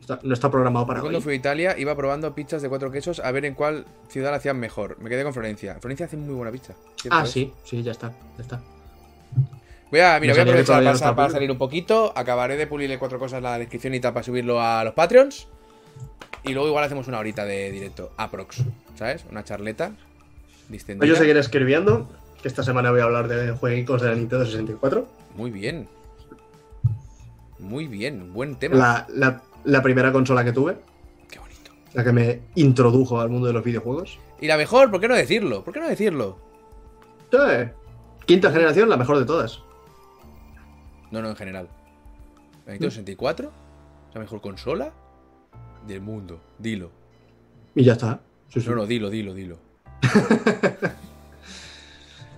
Está- no está programado para Cuando hoy. fui a Italia iba probando pizzas de cuatro quesos a ver en cuál ciudad la hacían mejor. Me quedé con Florencia. Florencia hace muy buena pizza. ¿cierto Ah, es? sí, sí, ya está. Ya está. Voy a, mira, voy a aprovechar para, salir un poquito. Acabaré de pulirle cuatro cosas en la descripción y tal para subirlo a los Patreons. Y luego igual hacemos una horita de directo. Aprox. ¿Sabes? Una charleta. Distendida. Yo seguiré escribiendo. Que esta semana voy a hablar de jueguitos de la Nintendo 64. Muy bien. Muy bien. Buen tema. La, la- la primera consola que tuve. Qué bonito. La que me introdujo al mundo de los videojuegos. Y la mejor, ¿por qué no decirlo? ¿Por qué no decirlo? Sí. Quinta generación, la mejor de todas. No, no, en general. ¿La Nintendo 64? ¿La mejor consola? Del mundo. Dilo. Y ya está. Sí, sí. No, no, dilo, dilo, dilo.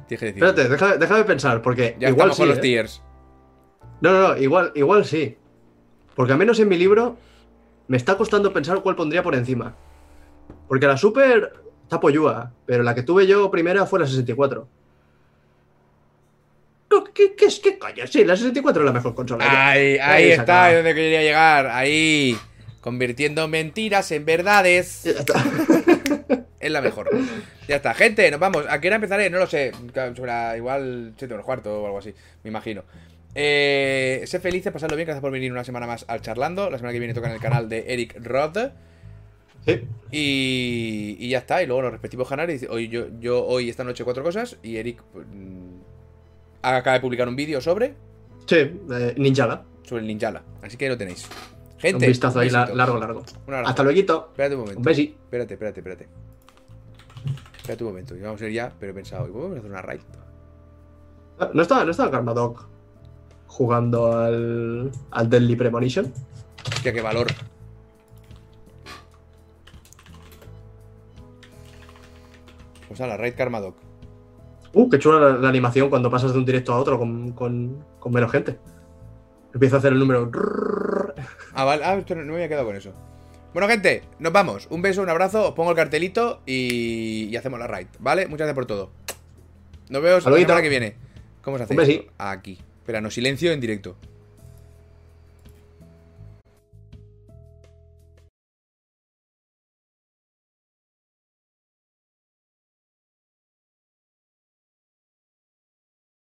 Tienes que decirlo. Espérate, déjame, déjame pensar, porque Ya igual estamos sí. con los ¿eh? tiers. No, no, no, igual, igual sí. Porque al menos en mi libro me está costando pensar cuál pondría por encima. Porque la Super está pollúa, pero la que tuve yo primera fue la 64. No, ¿Qué, qué, qué coño? Sí, la 64 es la mejor consola. Ahí, Ahí está, es donde quería llegar. Ahí. Convirtiendo mentiras en verdades. Ya está. Es la mejor. Ya está, gente, nos vamos. ¿A qué hora empezaré? No lo sé. Sobre la- igual 7 menos cuarto o algo así, me imagino. Eh, sé felices, pasadlo bien. Gracias por venir una semana más al charlando. La semana que viene toca en el canal de Eric Roth. Sí. Y, y ya está. Y luego los respectivos canales. Hoy yo, yo hoy esta noche cuatro cosas. Y Eric mm, acaba de publicar un vídeo sobre, Sí, eh, Ninjala. sobre el Ninjala. Así que lo tenéis. Un Gente, vistazo ahí largo, largo. Un. Hasta luego. Espérate un momento. Un besi. Espérate, espérate, espérate. Espérate un momento. Vamos a ir ya, pero he pensado, ¿podemos hacer una raid? ¿No estaba, no estaba Karmadog jugando al, al Deadly Premonition? Hostia, qué valor. Pues a la raid Karmadok. Uh, qué chula la, la animación cuando pasas de un directo a otro con, con- con menos gente. Empieza a hacer el número. Ah, vale. Ah, no, no me había quedado con eso. Bueno, gente, nos vamos. Un beso, un abrazo. Os pongo el cartelito y, y hacemos la raid, ¿vale? Muchas gracias por todo. Nos vemos la semana que viene. ¿Cómo se hace? Aquí. Espera, no, silencio en directo.